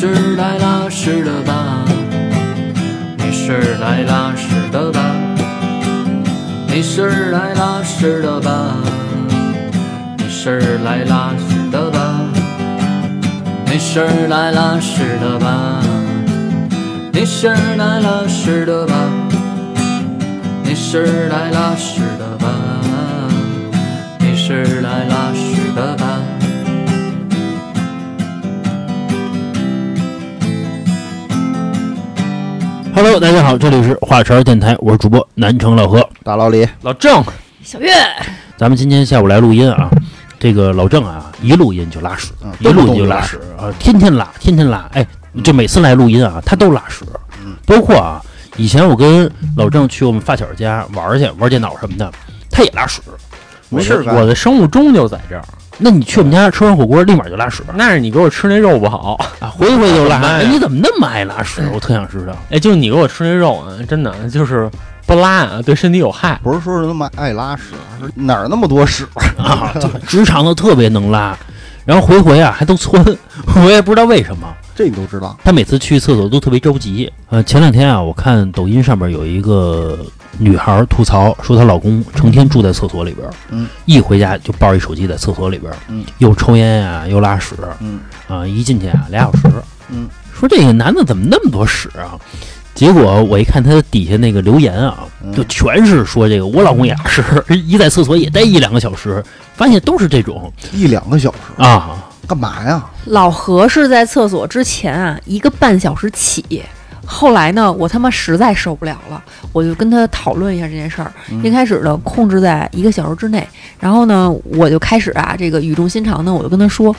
是来拉屎的吧？你是来拉屎的吧？你是来拉屎的吧？你是来拉屎的吧？你是来拉屎的吧？你是来拉屎的吧？你是来拉屎的吧？你是来拉屎的吧？Hello，大家好，这里是华晨电台，我是主播南城老何。大老李，老郑，小月，咱们今天下午来录音啊，这个老郑啊，一录音就拉屎，嗯一录音就拉屎啊，天天拉，天天拉，哎，就每次来录音啊，他都拉屎，嗯包括啊，以前我跟老郑去我们发小家玩儿去，玩电脑什么的，他也拉屎。没事干我的生物钟就在这儿。那你去我们家吃完火锅，立马就拉屎那是你给我吃那肉不好，啊，回回就拉。哎，你怎么那么爱拉屎？我特想知道。哎，就你给我吃那肉啊，真的就是不拉啊，对身体有害。不是说是那么爱拉屎，哪儿那么多屎？啊，直肠子特别能拉，然后回回啊还都窜，我也不知道为什么。这你都知道？他每次去厕所都特别着急。呃，前两天啊，我看抖音上面有一个女孩吐槽说，她老公成天住在厕所里边，嗯，一回家就抱一手机在厕所里边，嗯，又抽烟呀、又拉屎，嗯。啊，一进去啊俩小时，嗯，说这个男的怎么那么多屎啊？结果我一看他底下那个留言啊，嗯。就全是说这个我老公也是 一在厕所也待一两个小时，发现都是这种。一两个小时，啊，干嘛呀？老何是在厕所之前啊，一个半小时起。后来呢，我他妈实在受不了了，我就跟他讨论一下这件事儿。嗯一开始呢，控制在一个小时之内，然后呢，我就开始啊，这个语重心长的，我就跟他说，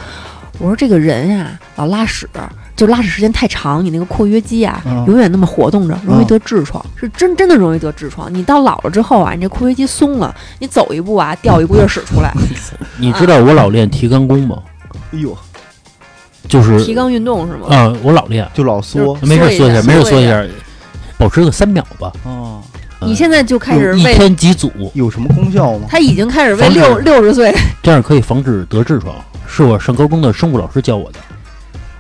我说这个人呀、老拉屎，就拉屎时间太长，你那个括约肌啊，嗯永远那么活动着，容易得痔疮，是真真的容易得痔疮。你到老了之后啊，你这括约肌松了，你走一步啊，掉一股劲儿屎出来。你知道我老练提肛功吗？哎呦，就是提肛运动是吗？嗯、我老练，就老缩。没事缩一下没事缩一下保持个三秒吧。哦，你现在就开始有一天几组，有什么功效吗？他已经开始为六六十岁，这样可以防止得痔疮。是我上高中的生物老师教我的，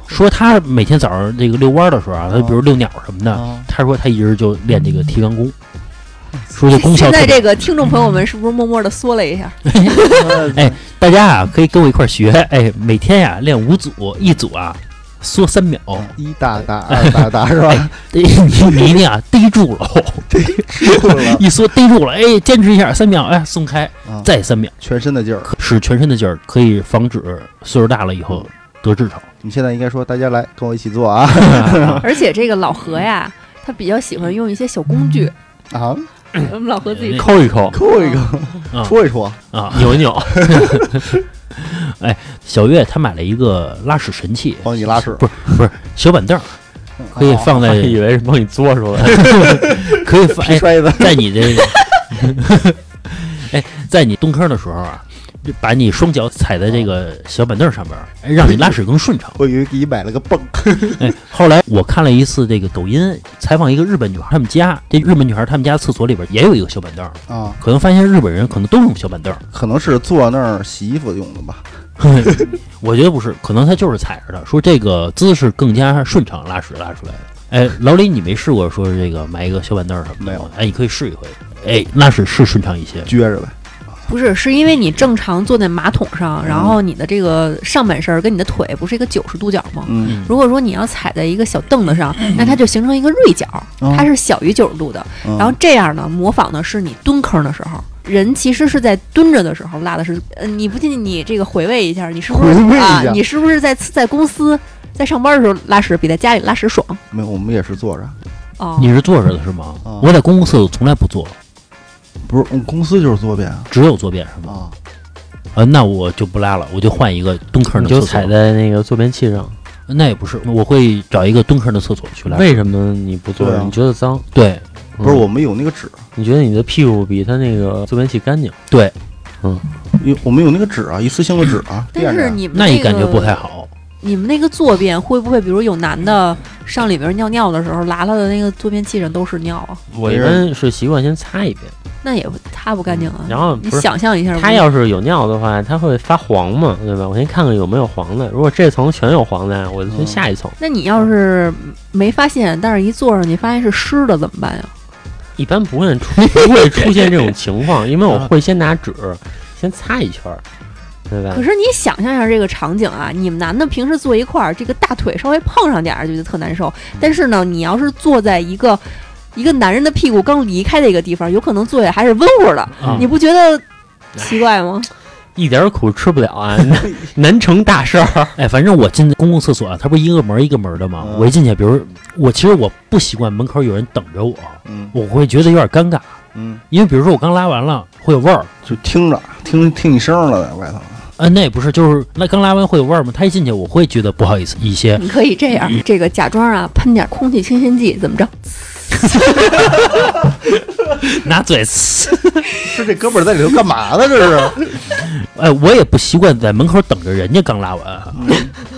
说他每天早上这个遛弯的时候啊，他比如遛鸟什么的，啊，他说他一直就练这个提肛功，说这功效现在。这个听众朋友们是不是默默的缩了一下？哎大家啊可以跟我一块儿学，哎，每天呀、练五组，一组啊缩三秒，一大大，二大大是吧？你你一定啊逮住了，逮住了，一缩逮住了，哎，坚持一下三秒，哎，松开，啊再三秒，全身的劲儿。使全身的劲儿，可以防止岁数大了以后得痔疮。你现在应该说，大家来跟我一起做啊而且这个老何呀，他比较喜欢用一些小工具。啊，我们老何自己抠一抠，抠一抠，啊。戳一戳，啊，扭一扭，哎小月她买了一个拉屎神器，帮你拉屎，不是不是小板凳儿，可以放在还以为是帮你嘬出来。可以放在你这个，哎，在你蹲坑的时候啊，就把你双脚踩在这个小板凳上边让你拉屎更顺畅。我以为给你买了个泵，哎，后来我看了一次这个抖音采访一个日本女孩，她们家这日本女孩她们家厕所里边也有一个小板凳儿，啊，可能发现日本人可能都用小板凳儿，可能是坐那儿洗衣服用的吧。我觉得不是，可能他就是踩着的，说这个姿势更加顺畅，拉屎拉出来的。哎，老李，你没试过说这个买一个小板凳儿什么的吗没有？哎，你可以试一回，哎，拉屎是顺畅一些。撅着呗，不是，是因为你正常坐在马桶上，然后你的这个上半身跟你的腿不是一个九十度角吗？嗯，如果说你要踩在一个小凳子上，那它就形成一个锐角，哦它是小于九十度的。嗯然后这样呢，模仿的是你蹲坑的时候，人其实是在蹲着的时候拉的是，呃，你不信你这个回味一下，你是不是回味一啊？你是不是在在公司在上班的时候拉屎比在家里拉屎爽？没有，我们也是坐着，哦，你是坐着的是吗？啊我在公共厕所从来不坐，不是，我们公司就是坐便啊只有坐便是吗？啊，呃，那我就不拉了，我就换一个蹲坑你的厕所。就踩在那个坐便器上。那也不是，我会找一个蹲坑的厕所去拉。为什么你不坐对啊你觉得脏？对不是，嗯我们有那个纸，你觉得你的屁股比他那个坐便器干净？对，嗯有我们有那个纸啊，一次性的纸啊，但垫着是你们那你个感觉不太。好。你们那个坐便会不会，比如有男的上里边尿尿的时候，拉拉的那个坐便器上都是尿啊，我一般是习惯先擦一遍，那也擦不干净啊。然后你想象一下，他要是有尿的话，他会发黄嘛，对吧？我先看看有没有黄的，如果这层全有黄的，我就先下一层。那你要是没发现，但是一坐上你发现是湿的怎么办呀？一般不会出不会出现这种情况，因为我会先拿纸先擦一圈儿，对吧可？是你想象一下这个场景啊，你们男的平时坐一块儿，这个大腿稍微碰上点儿就觉得特难受。但是呢，你要是坐在一个一个男人的屁股刚离开的一个地方，有可能坐下还是温乎的，啊你不觉得奇怪吗？一点苦吃不了啊，难 难成大事儿。哎，反正我进公共厕所啊，它不是一个门儿一个门儿的吗？嗯我一进去，比如我其实我不习惯门口有人等着我，嗯我会觉得有点尴尬，嗯，因为比如说我刚拉完了会有味儿，就听着听听你声儿了，在外头。啊，那也不是，就是那刚拉完会有味儿吗？他一进去我会觉得不好意思一些，你可以这样，这个假装啊，喷点空气清新剂，怎么着？拿嘴呲。是这哥们儿在里头干嘛呢？这是？哎，我也不习惯在门口等着人家刚拉完啊，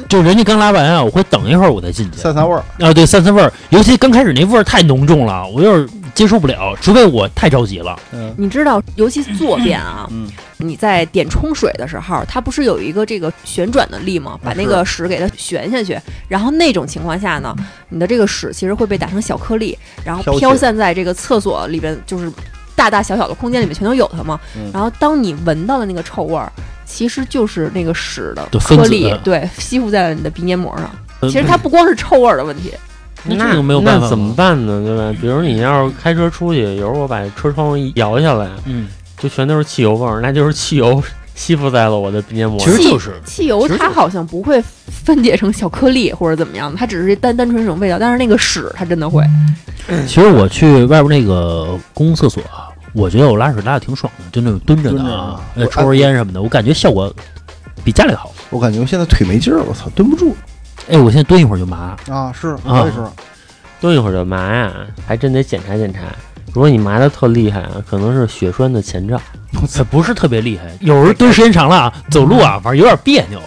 就人家刚拉完啊，我会等一会儿我再进去。散散味儿。啊，对，散散味儿，尤其刚开始那味儿太浓重了，我有点接受不了，除非我太着急了。嗯。你知道，尤其坐便啊，嗯。你在点冲水的时候，它不是有一个这个旋转的力吗？把那个屎给它旋下去，然后那种情况下呢，你的这个屎其实会被打成小颗粒，然后飘散在这个厕所里边，就是大大小小的空间里面全都有它嘛。嗯。然后当你闻到的那个臭味儿，其实就是那个屎的颗粒，对，吸附在了你的鼻黏膜上。呃其实它不光是臭味儿的问题，那这个没有办法那怎么办呢？对吧？比如你要是开车出去，有时候我把车窗一摇下来，嗯，就全都是汽油味儿，那就是汽油 吸附在了我的鼻黏膜上。其实就是汽油它好像不会分解成小颗粒或者怎么样的，它只是单单纯是一种味道。但是那个屎它真的会，其实我去外边那个公共厕所啊，我觉得我拉屎拉的挺爽的，就那种蹲着的啊，抽根烟什么的，我感觉效果比家里好。我感觉我现在腿没劲儿，我操，蹲不住哎，我现在蹲一会儿就麻。啊！是，我也是。蹲一会儿就麻呀，还真得检查检查。如果你麻的特厉害啊，可能是血栓的前兆。呃不是特别厉害，有时候蹲时间长了啊，走路啊，反正有点别扭，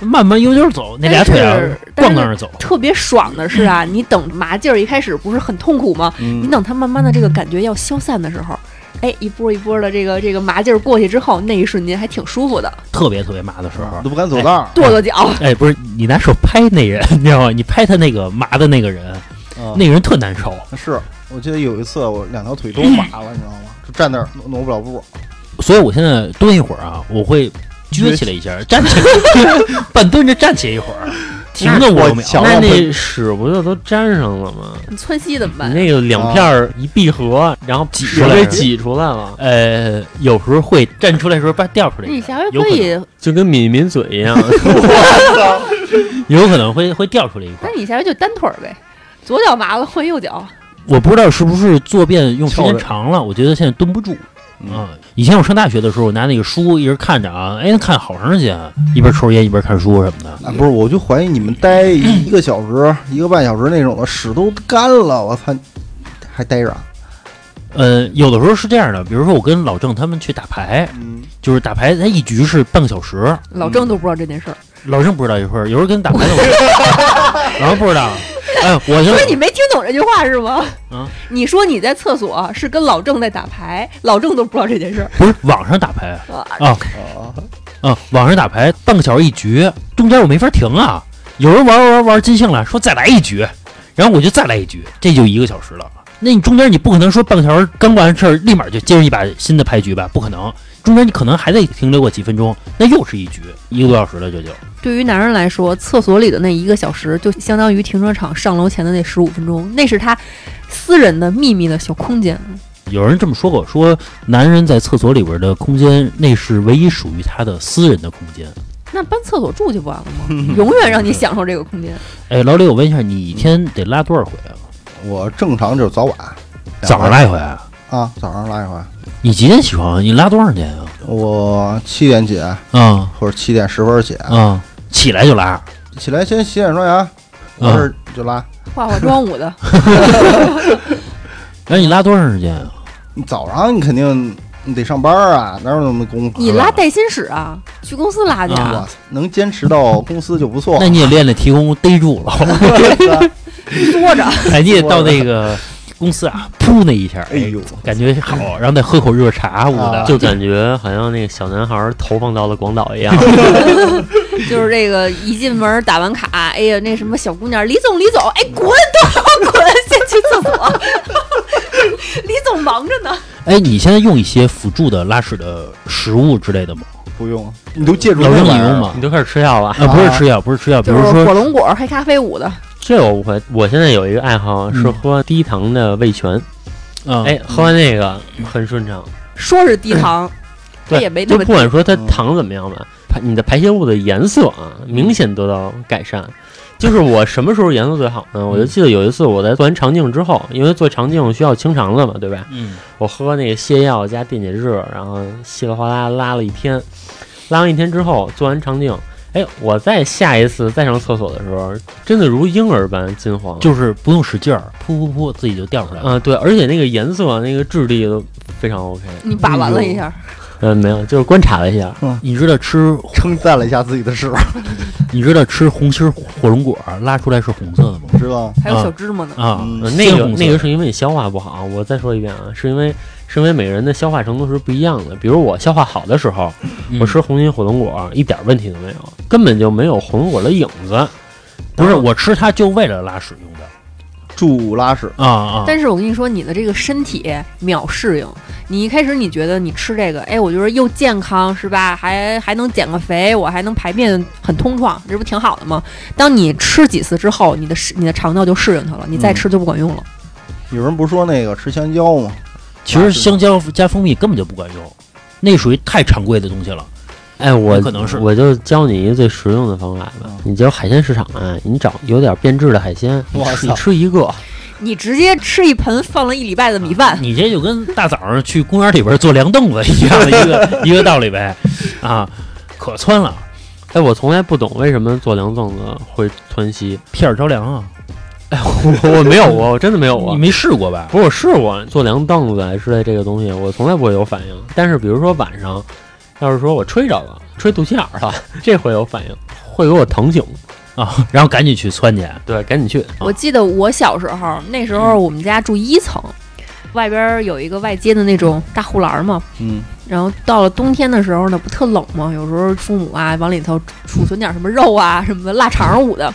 慢慢悠悠走，那俩腿啊但是咣当着走。特别爽的是啊，你等麻劲儿一开始不是很痛苦吗？你嗯，等它慢慢的这个感觉要消散的时候，哎，一波一波的这个这个麻劲儿过去之后，那一瞬间还挺舒服的，特别特别麻的时候都，不敢走道儿。跺跺脚。哎，不是你拿手拍那人，你知道吗？你拍他那个麻的那个人，啊那个人特难受。是，我记得有一次我两条腿都麻了，你知道吗？就站那儿挪挪不了步。所以我现在蹲一会儿啊，我会撅起来一下，站起来，半蹲着站起一会儿，停个五六秒。那那屎不就都粘上了吗？你窜稀怎么办？你那个两片儿一闭合，然后挤出来给挤出来了，呃，有时候会站出来的时候把掉出来一你下回可以能，就跟抿抿嘴一样。有可能会会掉出来一块那。你下回就单腿儿呗，左脚麻了换右脚。我不知道是不是坐便用时间长了，我觉得现在蹲不住嗯啊。以前我上大学的时候，我拿那个书一直看着啊，哎，看好长时间，一边抽烟一边看书什么的。啊，不是，我就怀疑你们待一个小时、一个半小时那种的，屎都干了，我操，还待着啊？呃，有的时候是这样的，比如说我跟老郑他们去打牌，嗯，就是打牌，他一局是半个小时，老郑都不知道这件事儿，老郑不知道一会儿，有时候跟打牌的，老郑不知道。哎，我就所以你没听懂这句话是吗？啊，你说你在厕所是跟老郑在打牌，老郑都不知道这件事儿不是网上打牌啊。啊啊，啊，网上打牌半个小时一局，中间我没法停啊。有人玩玩玩玩尽兴了，说再来一局，然后我就再来一局，这就一个小时了。那你中间你不可能说半个小时刚完事儿，立马就接着一把新的牌局吧？不可能，中间你可能还得停留过几分钟，那又是一局，一个多小时了，这就。对于男人来说，厕所里的那一个小时就相当于停车场上楼前的那十五分钟，那是他私人的秘密的小空间。有人这么说过，说男人在厕所里边的空间，那是唯一属于他的私人的空间。那搬厕所住就不完了吗？永远让你享受这个空间。哎，老李，我问一下，你一天得拉多少回啊？我正常就是早晚，早上拉一回啊？啊，早上拉一回。你几点起床？你拉多长时间啊？我七点起，啊或者七点十分起，啊，起来就拉。起来先洗脸刷牙，完事儿就拉。化化妆舞的，哎，你拉多长时间啊？你早上你肯定你得上班啊，哪有那么功夫？你拉带薪屎啊？去公司拉去我啊？操，能坚持到公司就不错。那你也练练提供逮住了。坐着。哎，你得到那个 公司啊，噗那一下，哎呦，感觉好，然后再喝口热茶，我的啊就感觉好像那个小男孩儿投放到了广岛一样。就是这个一进门打完卡，哎呀，那什么小姑娘，李总，李总，哎，滚，都要滚，先去厕所。李总忙着呢。哎，你现在用一些辅助的拉屎的食物之类的吗？不用，你都借助老郑，那玩意儿你用吗你？都开始吃药了？啊，不是吃药，不是吃药，比如说火，龙果、黑咖啡捂的，这我不会。我现在有一个爱好是嗯喝低糖的味全，啊，哎，喝完那个很顺畅。说是低糖，它对也没那么就不管说它嗯糖怎么样吧，排你的排泄物的颜色啊，明显得到改善。就是我什么时候颜色最好呢？我就记得有一次我在做完肠镜之后，因为做肠镜需要清肠子嘛，对吧？嗯，我喝那个泻药加电解质，然后稀里哗啦拉了一天，拉完一天之后做完肠镜，哎，我在下一次再上厕所的时候，真的如婴儿般金黄。就是不用使劲儿，噗噗噗，自己就掉出来了。嗯、对，而且那个颜色、那个质地都非常 OK。你把玩了一下，嗯，没有，就是观察了一下。你知道吃，称赞了一下自己的屎，你知道吃红心火龙果拉出来是红色的吗？知道？还有小芝麻呢。啊，嗯呃那个红色那个是因为你消化不好。我再说一遍啊，是因为是因为每个人的消化程度是不一样的。比如我消化好的时候，嗯我吃红心火龙果一点问题都没有，根本就没有火龙果的影子。不是我吃它就为了拉屎用的助拉屎，啊啊！但是我跟你说，你的这个身体秒适应。你一开始你觉得你吃这个，哎，我觉得又健康是吧？还还能减个肥，我还能排便很通畅，这不挺好的吗？当你吃几次之后，你的你的肠道就适应它了，你再嗯吃就不管用了。有人不说那个吃香蕉吗？其实香蕉加蜂蜜根本就不管用，那属于太常规的东西了。哎，我有可能是我就教你一个最实用的方法吧嗯。你就海鲜市场啊，你找有点变质的海鲜，你哇吃你吃一个，你直接吃一盆放了一礼拜的米饭，你这就跟大早上去公园里边坐凉凳子一样的一个 一个道理呗，啊，可窜了，哎，我从来不懂为什么做凉凳子会窜稀。屁眼着凉啊！我我没有过，我真的没有过你。没试过吧？不是，我试过做凉凳子之类这个东西，我从来不会有反应。但是比如说晚上，要是说我吹着了，吹肚脐眼儿了，这会有反应，会给我疼醒。啊，然后赶紧去窜去。对，赶紧去。我记得我小时候，那时候我们家住一层，外边有一个外接的那种大护栏嘛。嗯，然后到了冬天的时候呢，不特冷吗？有时候父母啊往里头储存点什么肉啊、什么腊肠捂的。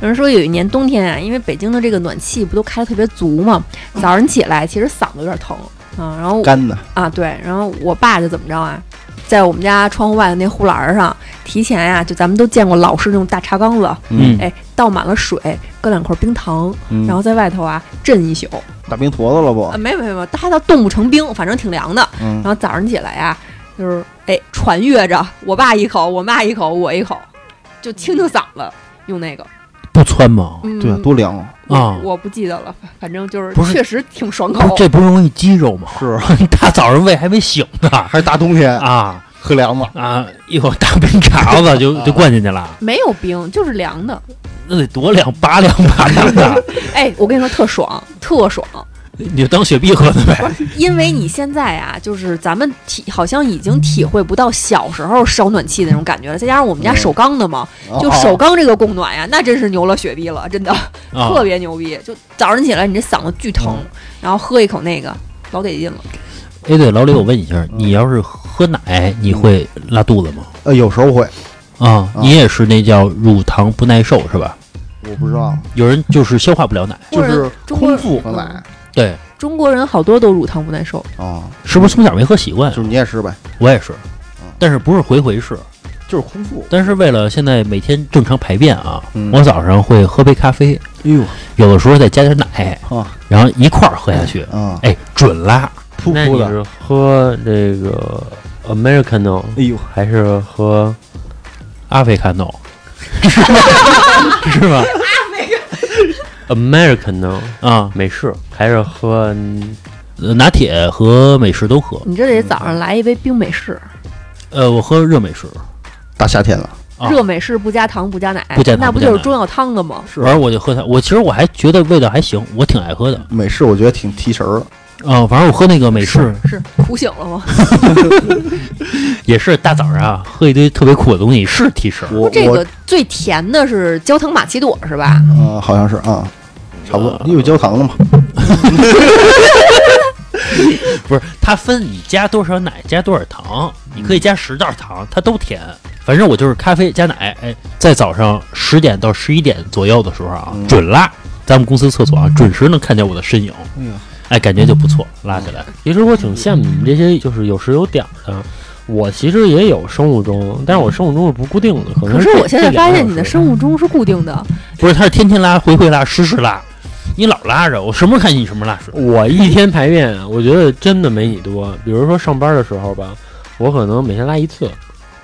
有人说有一年冬天啊，因为北京的这个暖气不都开的特别足嘛，早上起来其实嗓子有点疼啊。然后干的，啊对，然后我爸就怎么着啊，在我们家窗户外的那护栏上，提前呀、就咱们都见过老式那种大茶缸子，嗯哎，倒满了水，搁两块冰糖，嗯然后在外头啊镇一宿。大冰坨子了不啊，？没有没有没有，它它冻不成冰，反正挺凉的。嗯然，后早上起来呀、就是哎传阅着，我爸一口，我妈一口，我一口，就清清嗓子，用那个。不窜吗？嗯，对啊，多凉啊！我啊我不记得了，反反正就是不是确实挺爽不是口。这不容易肌肉吗？是，大早上胃还没醒呢 还是大冬天啊喝凉的，啊！一口大冰碴子就就灌进去了，没有冰，就是凉的。那得多凉，拔凉拔凉的，哎，我跟你说特爽，特爽。你就当雪碧喝的呗。因为你现在啊，就是咱们体好像已经体会不到小时候烧暖气的那种感觉了。再加上我们家嗯首钢的嘛，就哦首钢这个供暖呀，那真是牛了雪碧了，真的。啊特别牛逼，就早上起来你这嗓子巨疼，然后喝一口那个老得劲了。哎，对，老李，我问你一下，你要是喝奶，你会拉肚子吗？呃，有时候会，啊，你也是那叫乳糖不耐受是吧？我不知道，有人就是消化不了奶，就是空腹喝奶对，中国人好多都乳糖不耐受，啊，是不是从小没喝习惯？就？是你也是呗，我也是，但是不是回回是，就是空腹。但是为了现在每天正常排便啊，嗯。我早上会喝杯咖啡，哎呦。有的时候再加点奶，啊。然后一块儿喝下去，啊，哎，准拉。噗噗的，那你是喝这个 Americano 哎呦，还是喝阿菲卡诺，是吧？Americano 啊，美式，还是喝拿铁和美式都喝。你这得早上来一杯冰美式，呃，我喝热美式，大夏天了，啊热美式不加糖不加奶，不加糖那不就是中药汤的吗？是反正我就喝它。我其实我还觉得味道还行，我挺爱喝的。美式我觉得挺提神儿的，啊，反正我喝那个美式是苦醒了吗？也是大早上啊，喝一堆特别苦的东西是提神儿。我我这个最甜的是焦糖玛奇朵是吧？呃好像是啊，差不多，因为焦糖了嘛。不是，它分你加多少奶，加多少糖，你可以加十袋糖，它都甜。反正我就是咖啡加奶，哎，在早上十点到十一点左右的时候啊，嗯准拉，咱们公司厕所啊，准时能看见我的身影，哎呀，哎，感觉就不错，拉起来。其实我挺羡慕你们这些就是有时有点儿的。我其实也有生物钟，但是我生物钟是不固定的，可能可是我现在发现你的生物钟是固定的，不是，他是天天拉，回回拉，时时拉，你老拉着，我什么时候看见你什么时候拉屎？我一天排便，我觉得真的没你多。比如说上班的时候吧，我可能每天拉一次，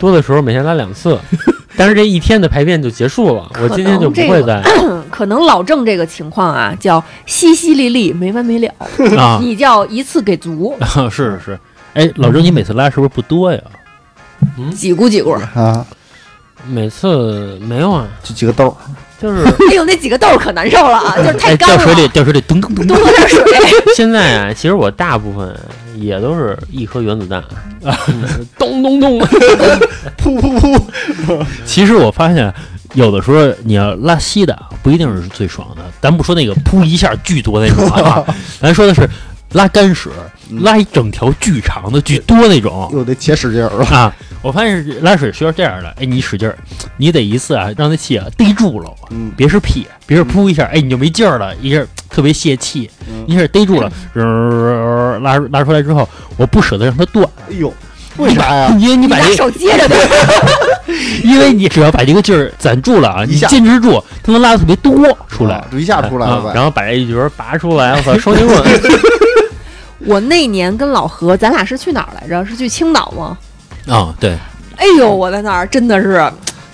多的时候每天拉两次，但是这一天的排便就结束了。我今天就不会再。可能老郑这个情况啊，叫淅淅沥沥没完没了，啊，你叫一次给足，是是是。哎，老郑，你每次拉是不是不多呀？嗯几股几股。啊，每次没有啊，就几个豆儿，就是 哎呦，那几个豆儿可难受了啊，就是太哎，干了。掉水里，掉水里，咚咚咚多喝点水。现在啊，其实我大部分也都是一颗原子弹，啊 咚咚咚。噗噗噗，其实我发现，有的时候你要拉稀的，不一定是最爽的。咱不说那个噗一下巨多那种啊，咱说的是拉干屎，拉一整条巨长的、巨多那种又得且使劲儿了。啊。我发现是拉屎需要这样的，哎，你使劲儿，你得一次啊，让那气啊逮住了，嗯，别是屁，别是噗一下，哎，你就没劲儿了，一下特别泄气，嗯一下逮住了，呃拉拉出来之后，我不舍得让它断，哎呦，为啥呀？因为你把手接着的，因为你只要把这个劲儿攒住了啊，你坚持住，它能拉的特别多出来一下出来了呗。然后把这一角拔出来，我操，双截棍。我那年跟老何，咱俩是去哪儿来着？是去青岛吗？啊，对，哎呦，我在那儿真的是，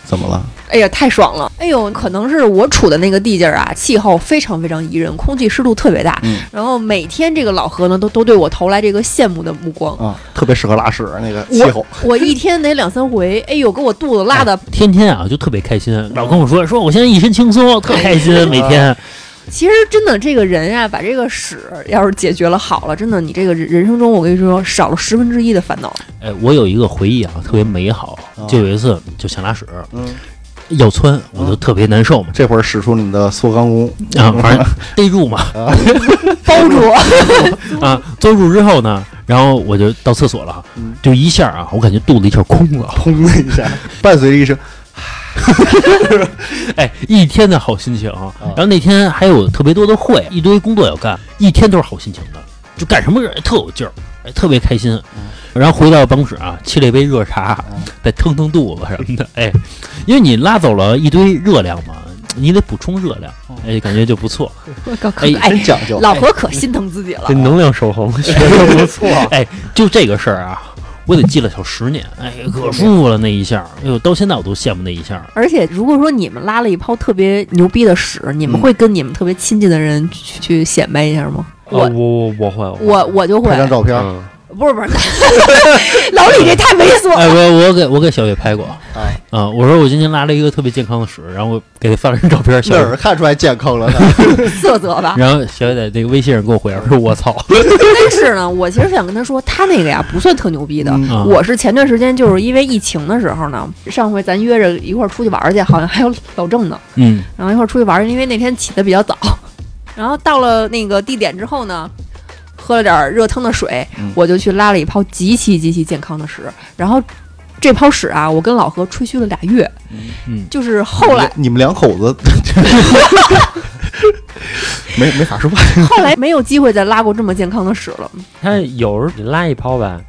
怎么了？哎呀，太爽了！哎呦，可能是我处的那个地界儿啊，气候非常非常宜人，空气湿度特别大。嗯然后每天这个老何呢，都都对我投来这个羡慕的目光。啊，特别适合拉屎那个气候。我一天得两三回，哎呦，给我肚子拉的。天天啊就特别开心，老跟我说说我现在一身轻松，特开心，每天。其实真的，这个人啊，把这个屎要是解决了好了，真的，你这个人人生中，我跟你说，少了十分之一的烦恼。哎，我有一个回忆啊，特别美好，就有一次就想拉屎，嗯，要窜，我就特别难受嘛，这会儿使出你的缩肛功，啊，反正逮住嘛，包住，啊，抓住之后呢，然后我就到厕所了。嗯，就一下啊，我感觉肚子一下空了，砰的一下，伴随着一声 哎，一天的好心情啊。然后那天还有特别多的会，一堆工作要干，一天都是好心情的，就干什么事特有劲儿，哎，特别开心。然后回到办公室啊，沏了一杯热茶嗯，再腾腾肚子什么的，哎，因为你拉走了一堆热量嘛，你得补充热量，哎，感觉就不错。哎真，讲究。老婆可心疼自己了这。能量守恒 学的不错。哎，就这个事儿啊，我得记了小十年，哎，可舒服了那一下，哎呦，到现在我都羡慕那一下。而且，如果说你们拉了一泡特别牛逼的屎，你们嗯会跟你们特别亲近的人去去显摆一下吗？我我我我会，我我就会拍，张照片，嗯，不是不是，老李这太猥琐了哎，了。我我给我给小月拍过啊啊，我说我今天拉了一个特别健康的屎，然后我给他发了张照片，小哪月儿看出来健康了呢？色泽吧。然后小月在那个微信上给我回答说：“我操 但是呢，我其实想跟他说，他那个呀不算特牛逼的。我是前段时间就是因为疫情的时候呢，上回咱约着一块儿出去玩儿去，好像还有老郑呢，！”嗯，然后一块儿出去玩儿，因为那天起的比较早，然后到了那个地点之后呢，喝了点儿热腾的水，嗯我就去拉了一泡极其极其健康的屎，然后这泡屎啊，我跟老何吹嘘了俩月，嗯就是后来你们两口子 没没法说话。后来没有机会再拉过这么健康的屎了。他有时候你拉一泡吧，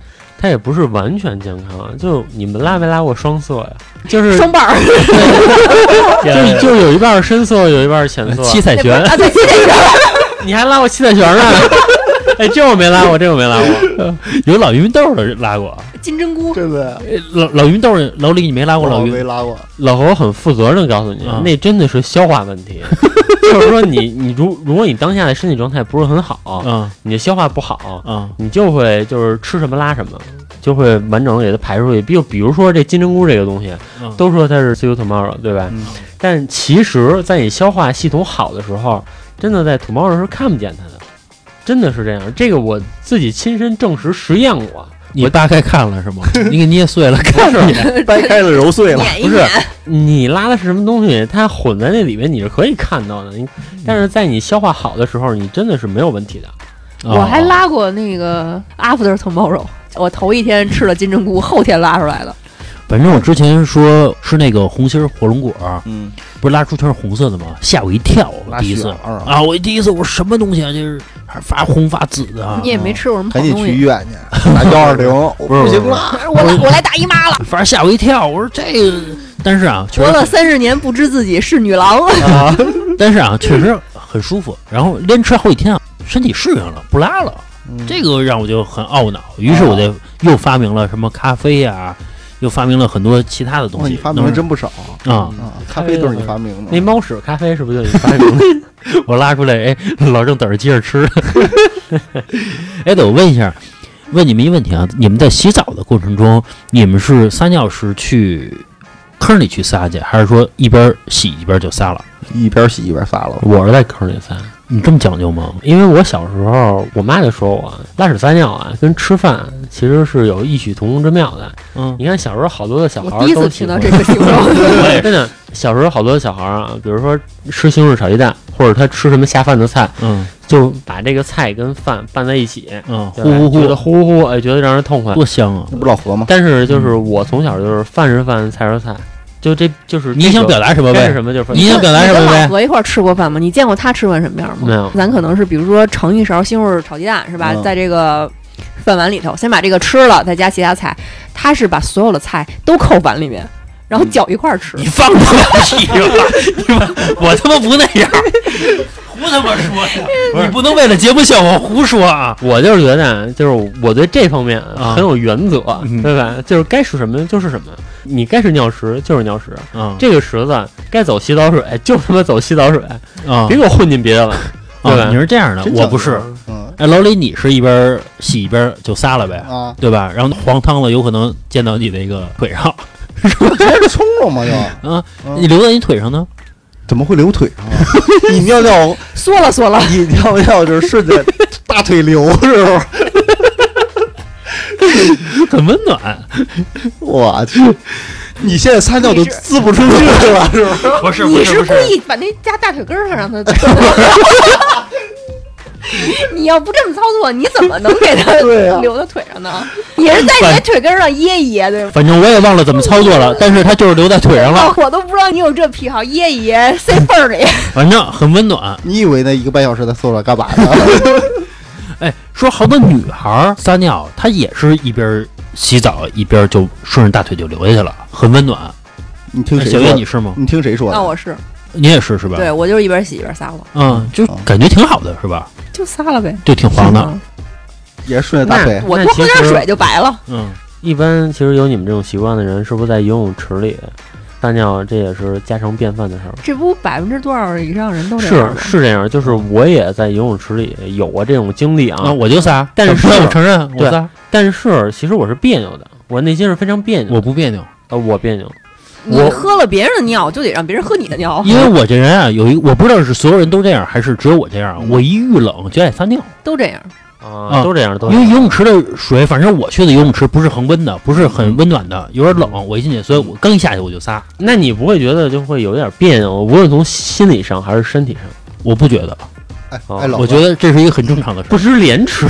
他也不是完全健康，就你们拉没拉过双色呀？就是双瓣儿，就是就有一半是深色，有一半是浅色。七彩旋，啊，对，现在 你还拉过七彩旋呢？哎，这我没拉过，这我没拉过。有老芸豆的拉过，金针菇，真的，哎老老芸豆老李你没拉过老我芸没拉过。老何很负责任地告诉你，啊那真的是消化问题。就是说你你如如果你当下的身体状态不是很好，嗯你的消化不好，嗯你就会就是吃什么拉什么，就会完整的给它排出去。比如比如说这金针菇这个东西，嗯都说它是 see you tomorrow，对吧？嗯但其实，在你消化系统好的时候，真的在 tomorrow 是看不见它的，真的是这样。这个我自己亲身证实实验过。你扒开看了是吗？你给捏碎了看一眼。掰开了揉碎了，不是 你拉的是什么东西，它混在那里面，你是可以看到的。你但是在你消化好的时候，你真的是没有问题的。我还哦拉过那个 after tomorrow，我头一天吃了金针菇，后天拉出来的。反正我之前说是那个红心火龙果，嗯，不是拉出全是红色的吗？吓我一跳，我第一次啊啊！我第一次我说什么东西啊？就是还发红发紫的啊你！也没吃过什么好赶紧东。去医院去，打幺二零，我不行了，我来，我来大姨妈了，反正吓我一跳。我说这个，但是啊，确活了实，三十年不知自己是女郎。啊，但是啊，确实很舒服。然后连吃好几天啊，身体适应了，不拉了。嗯这个让我就很懊恼。于是我就又发明了什么咖啡呀、又发明了很多其他的东哇，西。你发明的真不少啊！啊！咖啡都是你发明的，那猫屎咖啡是不是就你发明的？我拉出来，哎，老郑等着接着吃。哎，等，我问一下，问你们一个问题啊，你们在洗澡的过程中，你们是撒尿时去坑里去撒去，还是说一边洗一边就撒了？一边洗一边撒了。我是在坑里撒，你这么讲究吗？因为我小时候，我妈就说我拉屎撒尿啊，跟吃饭其实是有异曲同工之妙的。嗯，你看小时候好多的小孩我第一次听到这个形容。真的，小时候好多的小孩儿啊，比如说吃西红柿炒鸡蛋，或者他吃什么下饭的菜，嗯就把这个菜跟饭拌在一起，嗯，对呼呼吧觉得呼，呼呼呼，哎，觉得让人痛快。多香啊！那不老何吗？但是就是我从小就是饭是饭，菜是菜，就这就是你想表达什么呗？什么就是你想表达什么你跟老呗？何一块儿吃过饭吗？你见过他吃饭什么样吗？没有咱可能是比如说盛一勺西红柿炒鸡蛋是吧？嗯在这个饭碗里头，先把这个吃了，再加其他菜。他是把所有的菜都扣碗里面，然后搅一块儿吃。你放不了屁吧？你吧我他妈不那样，胡他妈说呀！你不能为了节目效果胡说啊！我就是觉得啊，就是我对这方面啊很有原则，嗯对吧？就是该是什么就是什么，你该是尿池就是尿池，啊这个池子该走洗澡水就他妈走洗澡水，啊别给我混进别的了，对吧啊！你是这样的，我不是。嗯哎，老李，你是一边洗一边就撒了呗，啊，对吧？然后黄汤了，有可能溅到你的一个腿上，直接冲了嘛就，啊，嗯你留在你腿上呢？怎么会流腿上啊？你尿尿，缩了缩了，你尿尿就是顺着 大腿流是不是？很温暖，我去，你现在撒尿都滋不出去了是不是？不是你是故意把那夹大腿根儿上让他。你要不这么操作，你怎么能给他 留到腿上呢？也是在你的腿根上掖一掖，对吧？反正我也忘了怎么操作了，但是他就是留在腿上了，啊，我都不知道你有这癖好，掖一掖塞缝儿里。反正很温暖。你以为那一个半小时在厕所干嘛呢？哎，说好多女孩撒尿，她也是一边洗澡一边就顺着大腿就流下去了，很温暖。你听哎小谁说的？月你是吗？你听谁说的？那我是，你也是是吧？对我就是一边洗一边撒了，嗯，就嗯感觉挺好的，是吧？就撒了呗。就挺黄的。嗯也是顺着大腿。我多喝点水就白了。嗯，一般其实有你们这种习惯的人，是不是在游泳池里撒尿？这也是家常便饭的事儿。这不百分之多少以上人都这是样吗？是这样，就是我也在游泳池里有过这种经历啊。啊，我就撒，但是我承认我对撒，但是其实我是别扭的，我内心是非常别扭的。我不别扭，呃，我别扭，你喝了别人的尿，就得让别人喝你的尿，因为我这人啊，有一我不知道是所有人都这样，还是只有我这样。嗯我一遇冷就爱撒尿，都这样。啊，啊都这样，都因为。游泳池的水，反正我去的游泳池不是恒温的，不是很温暖的，有点冷。我一进去，所以我刚一下去我就撒，那你不会觉得就会有点别扭，无论从心理上还是身体上，我不觉得，哦哎哎，老何我觉得这是一个很正常的事不。知廉耻，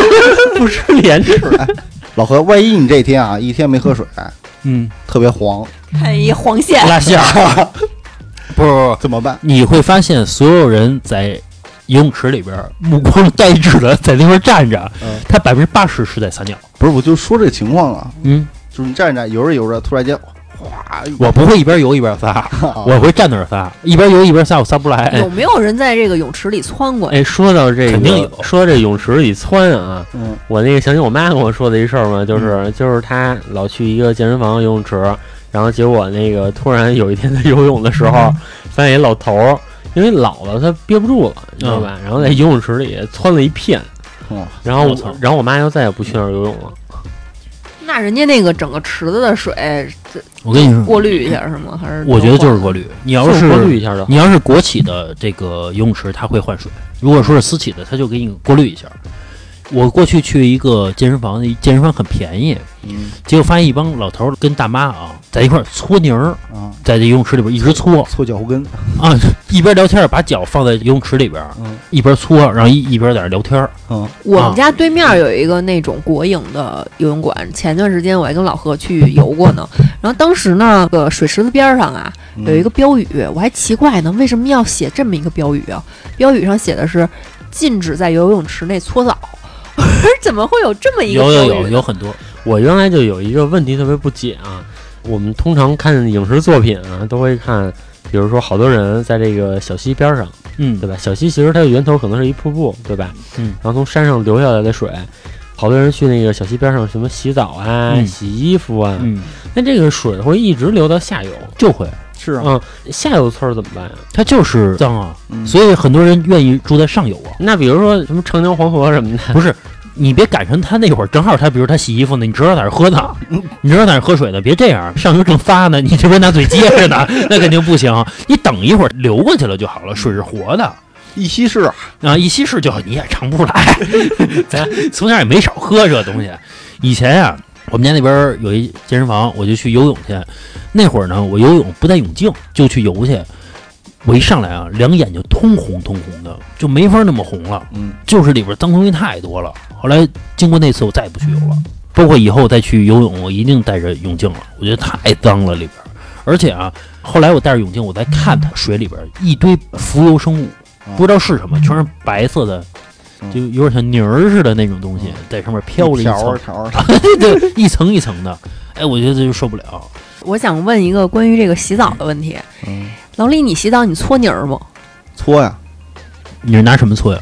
不知廉耻。老何，万一你这天啊一天没喝水，嗯，特别黄，看一黄线，拉线儿，不不不，怎么办？你会发现所有人在游泳池里边目光呆滞的在那边站着，嗯。他百分之八十是在撒尿。不是，我就说这情况啊，嗯，就是你站着游着游着，突然间哗，我不会一边游一边撒，啊。我会站那儿撒，一边游一边撒，我撒不来。有没有人在这个泳池里窜过？哎，说到这个，肯定有。说到这泳池里窜啊，嗯。我那个想起我妈跟我说的一事儿嘛，就是、就是她老去一个健身房游泳池，然后结果那个突然有一天在游泳的时候，发现一老头儿，因为老了他憋不住了，你知道吧？然后在游泳池里窜了一片，嗯。然后我然后我妈就再也不去那儿游泳了。那人家那个整个池子的水这我跟你说，过滤一下是吗？还是我觉得就是过滤。你要是过滤一下的。你要是国企的这个游泳池，它会换水；如果说是私企的，它就给你过滤一下。我过去去一个健身房，那健身房很便宜，嗯结果发现一帮老头儿跟大妈啊在一块搓泥儿，啊，在这游泳池里边一直搓搓脚后跟，啊，一边聊天把脚放在游泳池里边，嗯一边搓，然后一一边在那聊天儿。嗯我们家对面有一个那种国营的游泳馆，前段时间我还跟老何去游过呢。然后当时呢，个水池子边上啊嗯有一个标语，我还奇怪呢，为什么要写这么一个标语啊？标语上写的是禁止在游泳池内搓澡。我说怎么会有这么一个有有？有有很多，我原来就有一个问题特别不解啊，我们通常看影视作品啊，都会看，比如说好多人在这个小溪边上，嗯。对吧？小溪其实它的源头可能是一瀑布，对吧？嗯，然后从山上流下来的水，好多人去那个小溪边上什么洗澡啊、嗯。洗衣服啊，嗯，那这个水会一直流到下游，就会，是啊，嗯，下游村儿怎么办呀？它就是脏啊，嗯所以很多人愿意住在上游啊。那比如说什么长江黄河什么的，不是，你别赶上他那会儿，正好他比如他洗衣服呢，你知道在那儿喝呢，你知道在那儿喝水呢，别这样，上游正发呢，你这边拿嘴接着呢，那肯定不行。你等一会儿流过去了就好了，水是活的一稀释啊，啊，一稀释就好，你也尝不出来。咱从小也没少喝这东西。以前啊，我们家那边有一健身房，我就去游泳去。那会儿呢，我游泳不戴泳镜就去游去。我一上来啊，两眼就通红通红的，就没法那么红了。嗯就是里边脏东西太多了。后来经过那次，我再也不去游了。包括以后再去游泳，我一定戴着泳镜了。我觉得太脏了里边，而且啊，后来我戴着泳镜，我再看它水里边一堆浮游生物，不知道是什么，全是白色的，就有点像泥儿似的那种东西，在上面飘着一条层儿，条 一层一层的。哎，我觉得这就受不了。我想问一个关于这个洗澡的问题。嗯，老李，你洗澡你搓泥儿吗？搓呀，你是拿什么搓呀？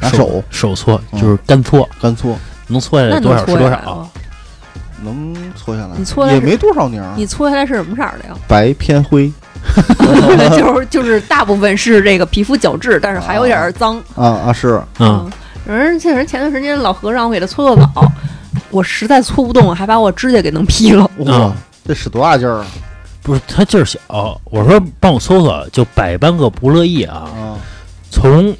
拿手手搓，嗯就是干搓，干搓，能搓下来多少是多少。能搓下来，你搓也没多少泥儿，你搓下来是什么色儿的呀？白偏灰 就是就是大部分是这个皮肤角质，但是还有点儿脏。啊啊是，嗯，人确实前段时间老和尚我给他搓搓澡，我实在搓不动，还把我指甲给弄劈了。哇啊，这使多大劲儿啊不是他劲儿小，我说帮我搓搓，就百般个不乐意啊。啊！从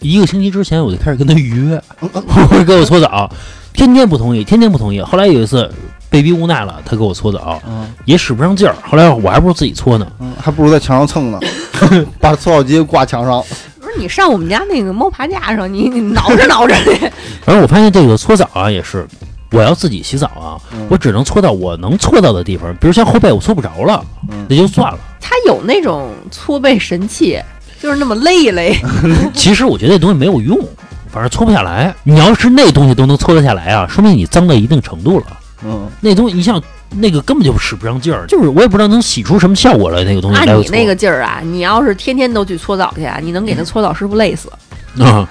一个星期之前我就开始跟他约，我给我搓澡，天天不同意，天天不同意。后来有一次被逼无奈了，他给我搓澡，嗯也使不上劲儿。后来我还不如自己搓呢。嗯，还不如在墙上蹭呢，把搓澡机挂墙上。不是你上我们家那个猫爬架上，你你挠着挠着的。反正我发现这个搓澡啊也是，我要自己洗澡啊，嗯我只能搓到我能搓到的地方，比如像后背我搓不着了，嗯那就算了。它有那种搓背神器，就是那么勒一勒。其实我觉得这东西没有用，反正搓不下来。你要是那东西都能搓得下来啊，说明你脏到一定程度了。嗯，那东西一下那个根本就使不上劲儿，就是我也不知道能洗出什么效果来。那个东西按你那个劲儿啊，你要是天天都去搓澡去啊，你能给那搓澡师傅累死。啊，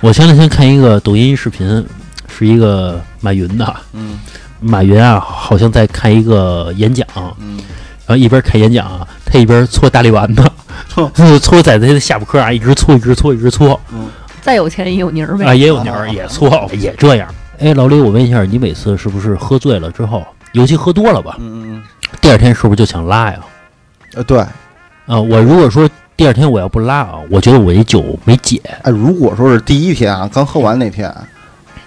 我前两天看一个抖音视频，是一个马云的，嗯马云啊，好像在看一个演讲，嗯然后一边看演讲啊，他一边搓大力丸子，搓搓在他的下巴颏啊，一直搓，一直搓，一直搓再有钱也有泥儿呗啊，也有泥儿，也搓，也这样。哎，老李，我问一下，你每次是不是喝醉了之后，尤其喝多了吧，嗯嗯第二天是不是就想拉呀？呃对，啊，我如果说第二天我要不拉啊，我觉得我这酒没解。哎，如果说是第一天啊，刚喝完那天，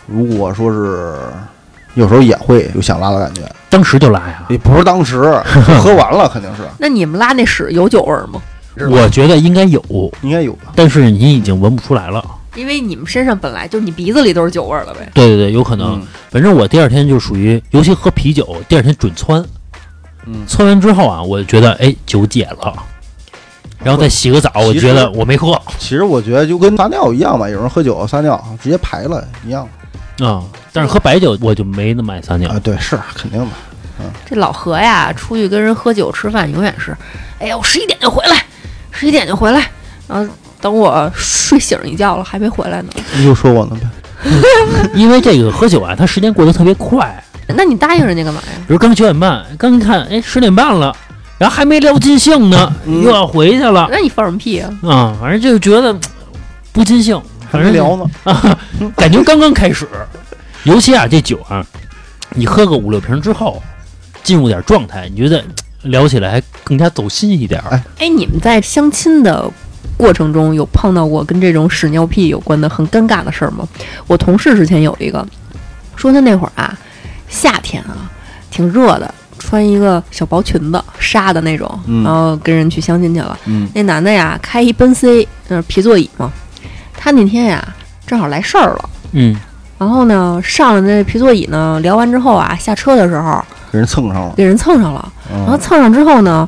如果说是有时候也会有想拉的感觉，当时就拉呀？也不是当时 喝完了，肯定是那你们拉那屎有酒味儿吗？我觉得应该有，应该有吧。但是你已经闻不出来了。因为你们身上本来就是你鼻子里都是酒味儿了呗。对对对，有可能。嗯反正我第二天就属于，尤其喝啤酒，第二天准窜。嗯窜完之后啊，我就觉得哎酒解了，然后再洗个澡，我觉得我没喝其实我觉得就跟撒尿一样吧，有人喝酒撒尿直接排了一样啊。但是喝白酒我就没那么爱撒尿啊。对，是肯定的。嗯这老何呀，出去跟人喝酒吃饭，永远是，哎呀，我十一点就回来，十一点就回来，然后等我睡醒一觉了还没回来呢。你就说我呢呗。因为这个喝酒啊，它时间过得特别快。那你答应人家干嘛呀？比如刚九点半，刚一看，哎，十点半了，然后还没聊尽兴呢，嗯又要回去了那你放什么屁啊？啊。反正就觉得不尽兴，还反正没聊呢，感觉刚刚开始。尤其啊，这酒啊，你喝个五六瓶之后，进入点状态，你觉得聊起来还更加走心一点哎，你们在相亲的过程中有碰到过跟这种屎尿屁有关的很尴尬的事儿吗？我同事之前有一个，说他那会儿啊，夏天啊，挺热的，穿一个小薄裙子，纱的那种，嗯然后跟人去相亲去了。嗯那男的呀，开一奔 C，就是皮座椅嘛。他那天呀，正好来事儿了。嗯然后呢，上了那皮座椅呢，聊完之后啊，下车的时候给人蹭上了，给人蹭上了。然后嗯蹭上之后呢，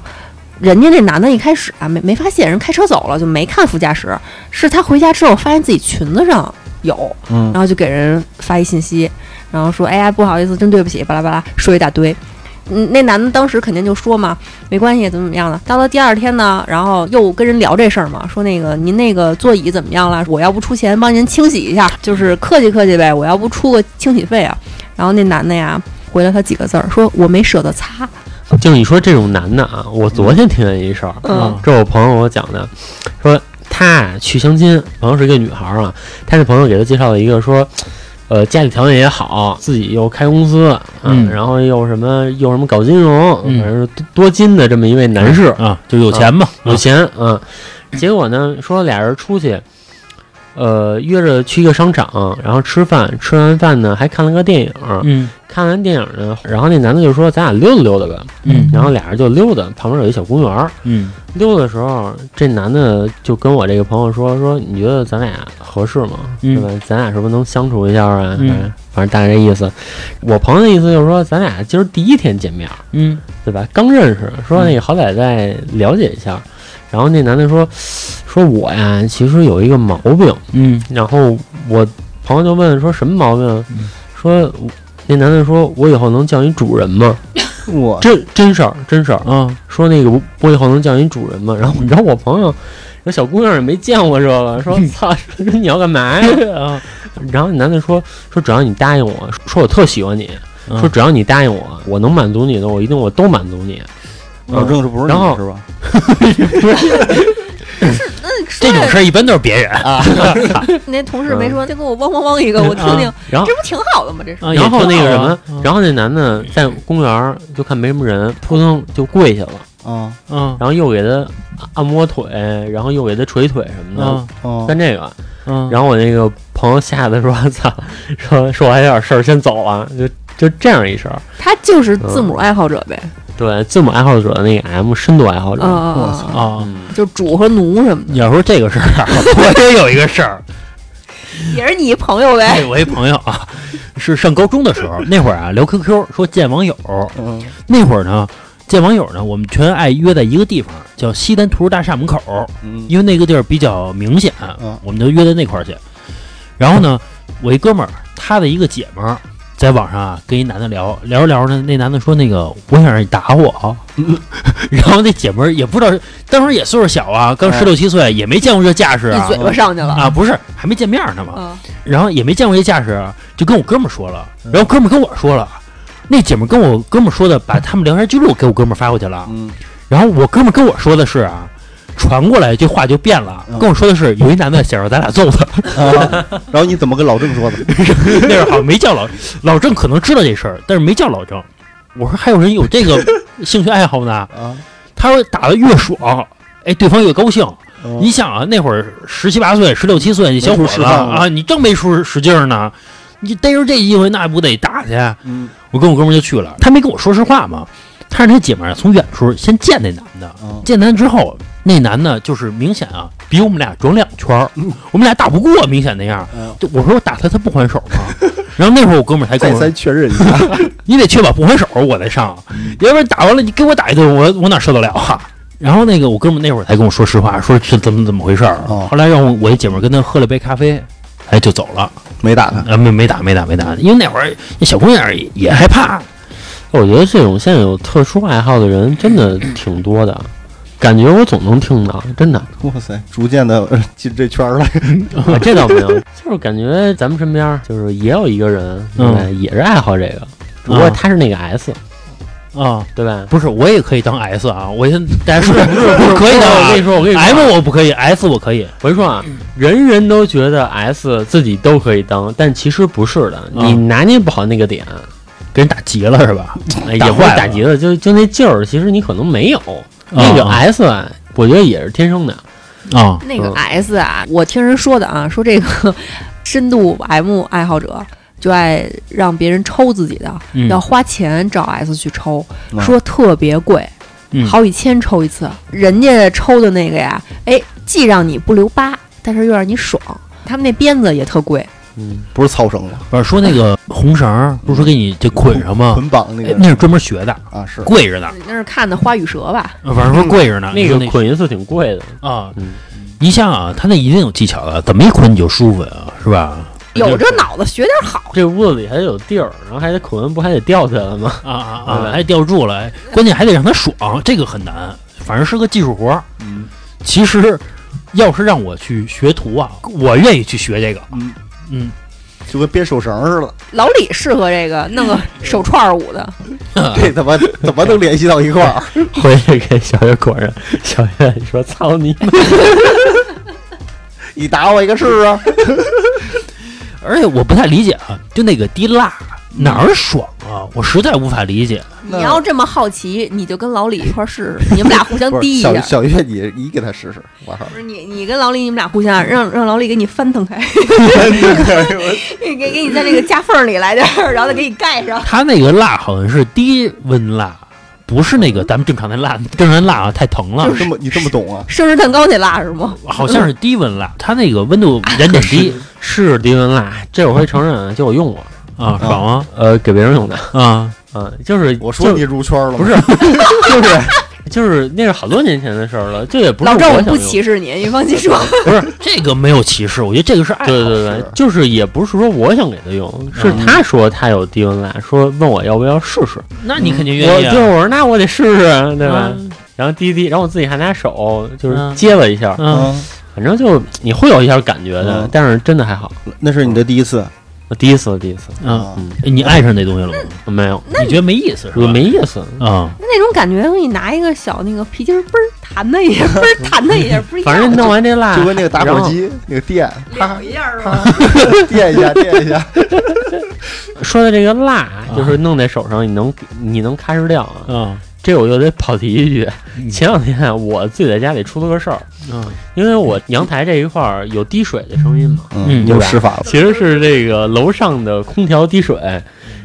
人家那男的一开始啊没没发现，人开车走了就没看副驾驶，是他回家之后发现自己裙子上有，嗯然后就给人发一信息，然后说哎呀不好意思，真对不起，巴拉巴拉说一大堆。嗯，那男的当时肯定就说嘛，没关系，怎么怎么样的。到了第二天呢，然后又跟人聊这事儿嘛，说那个您那个座椅怎么样了？我要不出钱帮您清洗一下，就是客气客气呗，我要不出个清洗费啊。然后那男的呀回了他几个字儿，说我没舍得擦。就你说这种男的啊，我昨天听见一事儿，嗯这是我朋友给我讲的，说他啊去相亲，朋友是一个女孩儿啊，他这朋友给他介绍了一个说，呃，家里条件也好，自己又开公司，嗯然后又什么又什么搞金融，嗯反正多多金的这么一位男士，啊，就有钱嘛，有钱，嗯，结果呢，说俩人出去，呃，约着去一个商场，然后吃饭，吃完饭呢还看了个电影，嗯看完电影呢，然后那男的就说咱俩溜达溜达吧，嗯然后俩人就溜达，旁边有一小公园。嗯溜达的时候，这男的就跟我这个朋友说说，你觉得咱俩合适吗？嗯对吧？咱俩是不是能相处一下啊？嗯反正反正大概这意思。我朋友的意思就是说，咱俩今儿第一天见面，嗯对吧？刚认识，说那个好歹再了解一下。然后那男的说，说我呀，其实有一个毛病。嗯然后我朋友就问说什么毛病？嗯说那男的说，我以后能叫你主人吗？我真真事儿，真事儿。啊说那个我我以后能叫你主人吗？然后你知道我朋友，那小姑娘也没见过这个，说操，说你要干嘛呀？啊！然后那男的说说只要你答应我，说我特喜欢你，嗯说只要你答应我，我能满足你的，我一定我都满足你。老郑这不是然后你是吧？这种事儿一般都是别人啊 那同事没说，就给我汪汪汪一个，我听听，然后这不挺好的吗？这是。啊，然后那个什么然后那男的在公园儿就看没什么人，扑腾就跪下了，啊嗯然后又给他按摩腿，然后又给他捶腿什么的，干这个。嗯，然后我那个朋友吓得说：“操，说说我还有点事儿，先走了。”就就这样一事儿。他就是字母爱好者呗，对，字母爱好者的那个 M 深度爱好者。啊啊我啊！操啊，嗯，就主和奴什么的，你要说这个事儿啊，我也有一个事儿。也是你朋友哎，呗。我一朋友啊，是上高中的时候，那会儿啊聊 QQ，说见网友。嗯那会儿呢，见网友呢，我们全爱约在一个地方，叫西单图书大厦门口，嗯因为那个地儿比较明显嗯，我们就约在那块儿去。然后呢，我一哥们儿，他的一个姐们儿。在网上啊，跟一男的聊聊着聊着呢，那男的说：“那个，我想让你打我。然后那姐们儿也不知道，当时也岁数小啊，刚十六七岁，也没见过这架势啊。一嘴巴上去了。啊，不是还没见面呢嘛。啊！然后也没见过这架势，就跟我哥们儿说了，然后哥们儿跟我说了，那姐们儿跟我哥们儿说的，把他们聊天记录给我哥们儿发过去了，嗯。然后我哥们儿跟我说的是啊，传过来这话就变了，嗯。跟我说的是有一男的想让咱俩揍他，啊，然后你怎么跟老郑说的？那会儿好像没叫老老郑，可能知道这事儿，但是没叫老郑。我说还有人有这个 兴趣爱好呢，啊，他说打的越爽，哎，对方越高兴。嗯你想啊，那会儿十七八岁、十六七岁，你小伙子啊，你正没处使劲呢，你逮着这机会那不得打去？嗯。我跟我哥们就去了，他没跟我说实话嘛，他让他姐们儿从远处先见那男的，啊见男之后，那男的就是明显啊，比我们俩壮两圈儿，我们俩打不过，明显那样。嗯，就我说我打他，他不还手吗？然后那会儿我哥们儿才跟我，再三确认一下。你得确保不还手，我再上，要不然打完了你给我打一顿，我我哪受得了啊？然后那个我哥们儿那会儿才跟我说实话，说是怎么怎么回事儿。哦。后来让我我一姐们儿跟他喝了杯咖啡，哎就走了，没打他，啊没没打没打没打，因为那会儿那小姑娘也也害怕，我觉得这种现在有特殊爱好的人真的 挺多的，感觉我总能听到，真的。哇塞，逐渐的进这圈儿了。啊这倒没有，就是感觉咱们身边就是也有一个人，对？也是爱好这个，只不过啊他是那个 S，啊，对吧？不是我也可以当 S 啊，我先大家说我可以的啊，我跟你说，我跟你说 M 我不可以，S 我可以。我跟你说啊，人人都觉得 S 自己都可以当，但其实不是的，啊你拿捏不好那个点，给人打急了是吧？哎也不是打急了就就那劲儿，其实你可能没有。那个啊 S 啊，我觉得也是天生的。啊，那个嗯 S 啊，我听人说的啊，说这个 深度 M 爱好者就爱让别人抽自己的，嗯要花钱找 S 去抽，嗯说特别贵，嗯好几千抽一次。人家抽的那个呀，哎，既让你不留疤，但是又让你爽。他们那鞭子也特贵，嗯，不是操绳子，不是说那个红绳儿，不是说给你这捆上吗？捆绑那个哎那是专门学的，啊，是贵着呢。那是看的花与蛇吧？反正说跪着呢。那个捆一次挺贵的，啊，嗯，你想啊，他那一定有技巧的，怎么一捆你就舒服呀，是吧？有这脑子学点好。这屋子里还得有地儿，然后还得捆完，不还得吊起来了吗？啊啊啊！还吊住了，哎关键还得让他爽，这个很难，反正是个技术活儿。嗯其实，要是让我去学徒啊，我愿意去学这个。嗯，嗯，就跟编手绳似的，老李适合这个，弄个手串儿舞的。这怎么怎么能联系到一块儿？回去给小月裹上，小月你说操你妈！你打我一个试试。而且我不太理解啊，就那个滴蜡哪儿爽啊？我实在无法理解。你要这么好奇，你就跟老李一块儿试试，你们俩互相不滴一下。是小小月，你你给他试试，我操！不是你，你跟老李，你们俩互相让让老李给你翻腾开，给给给你在那个夹缝里来点儿，然后再给你盖上。他那个蜡好像是低温蜡，不是那个咱们正常的蜡，正常的蜡啊太疼了你，这么你这么懂啊？生日蛋糕那蜡是吗？好像是低温蜡，它那个温度燃点低是低温蜡，这我会承认啊，就我用过，啊，爽吗？呃，给别人用的，啊，啊，就是我说你入圈了？不是，就是就是那是好多年前的事儿了，这也不是老郑，我不歧视你，你放心说。不是 这个没有歧视，我觉得这个是爱好。对对对，就是也不是说我想给他用，是嗯他说他有低温蜡，说问我要不要试试，那你肯定愿意啊就我说那我得试试啊，对吧？嗯然后滴滴，然后我自己还拿手就是嗯接了一下，嗯，嗯，反正就你会有一下感觉的嗯，但是真的还好。那是你的第一次我第一次，第一次嗯，你爱上那东西了吗？没有，你觉得没意思是我吧？没意思。啊，那种感觉，你拿一个小那个皮筋儿，嘣儿弹它一下，嘣儿弹它一下，不是反正弄完这蜡，就跟那个打火机那个电，啪两一下是吧？电一下，电一下。说的这个蜡，就是弄在手上，你能你能咔哧掉啊？嗯这我就得跑题一句，嗯。前两天啊我自己在家里出了个事儿，嗯。因为我阳台这一块儿有滴水的声音嘛，嗯有施法了。其实是这个楼上的空调滴水，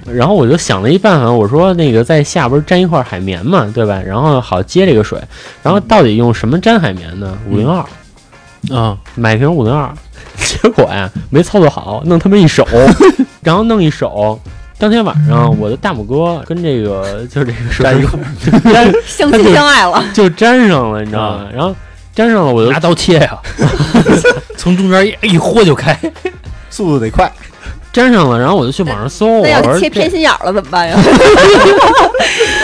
然后我就想了一办法，我说那个在下边粘一块海绵嘛，对吧？然后好接这个水，然后到底用什么粘海绵呢？五零二，啊，买一瓶五零二，结果呀没操作好，弄他妈一手，然后弄一手。当天晚上，我的大拇哥跟这个就是这个水粘一块就粘相亲相爱了，就粘上了，你知道吗？然后粘上了，我就拿刀切呀，从中间一一豁就开。速度得快。粘上了，然后我就去网上搜，那要我说这切偏心眼儿了怎么办呀？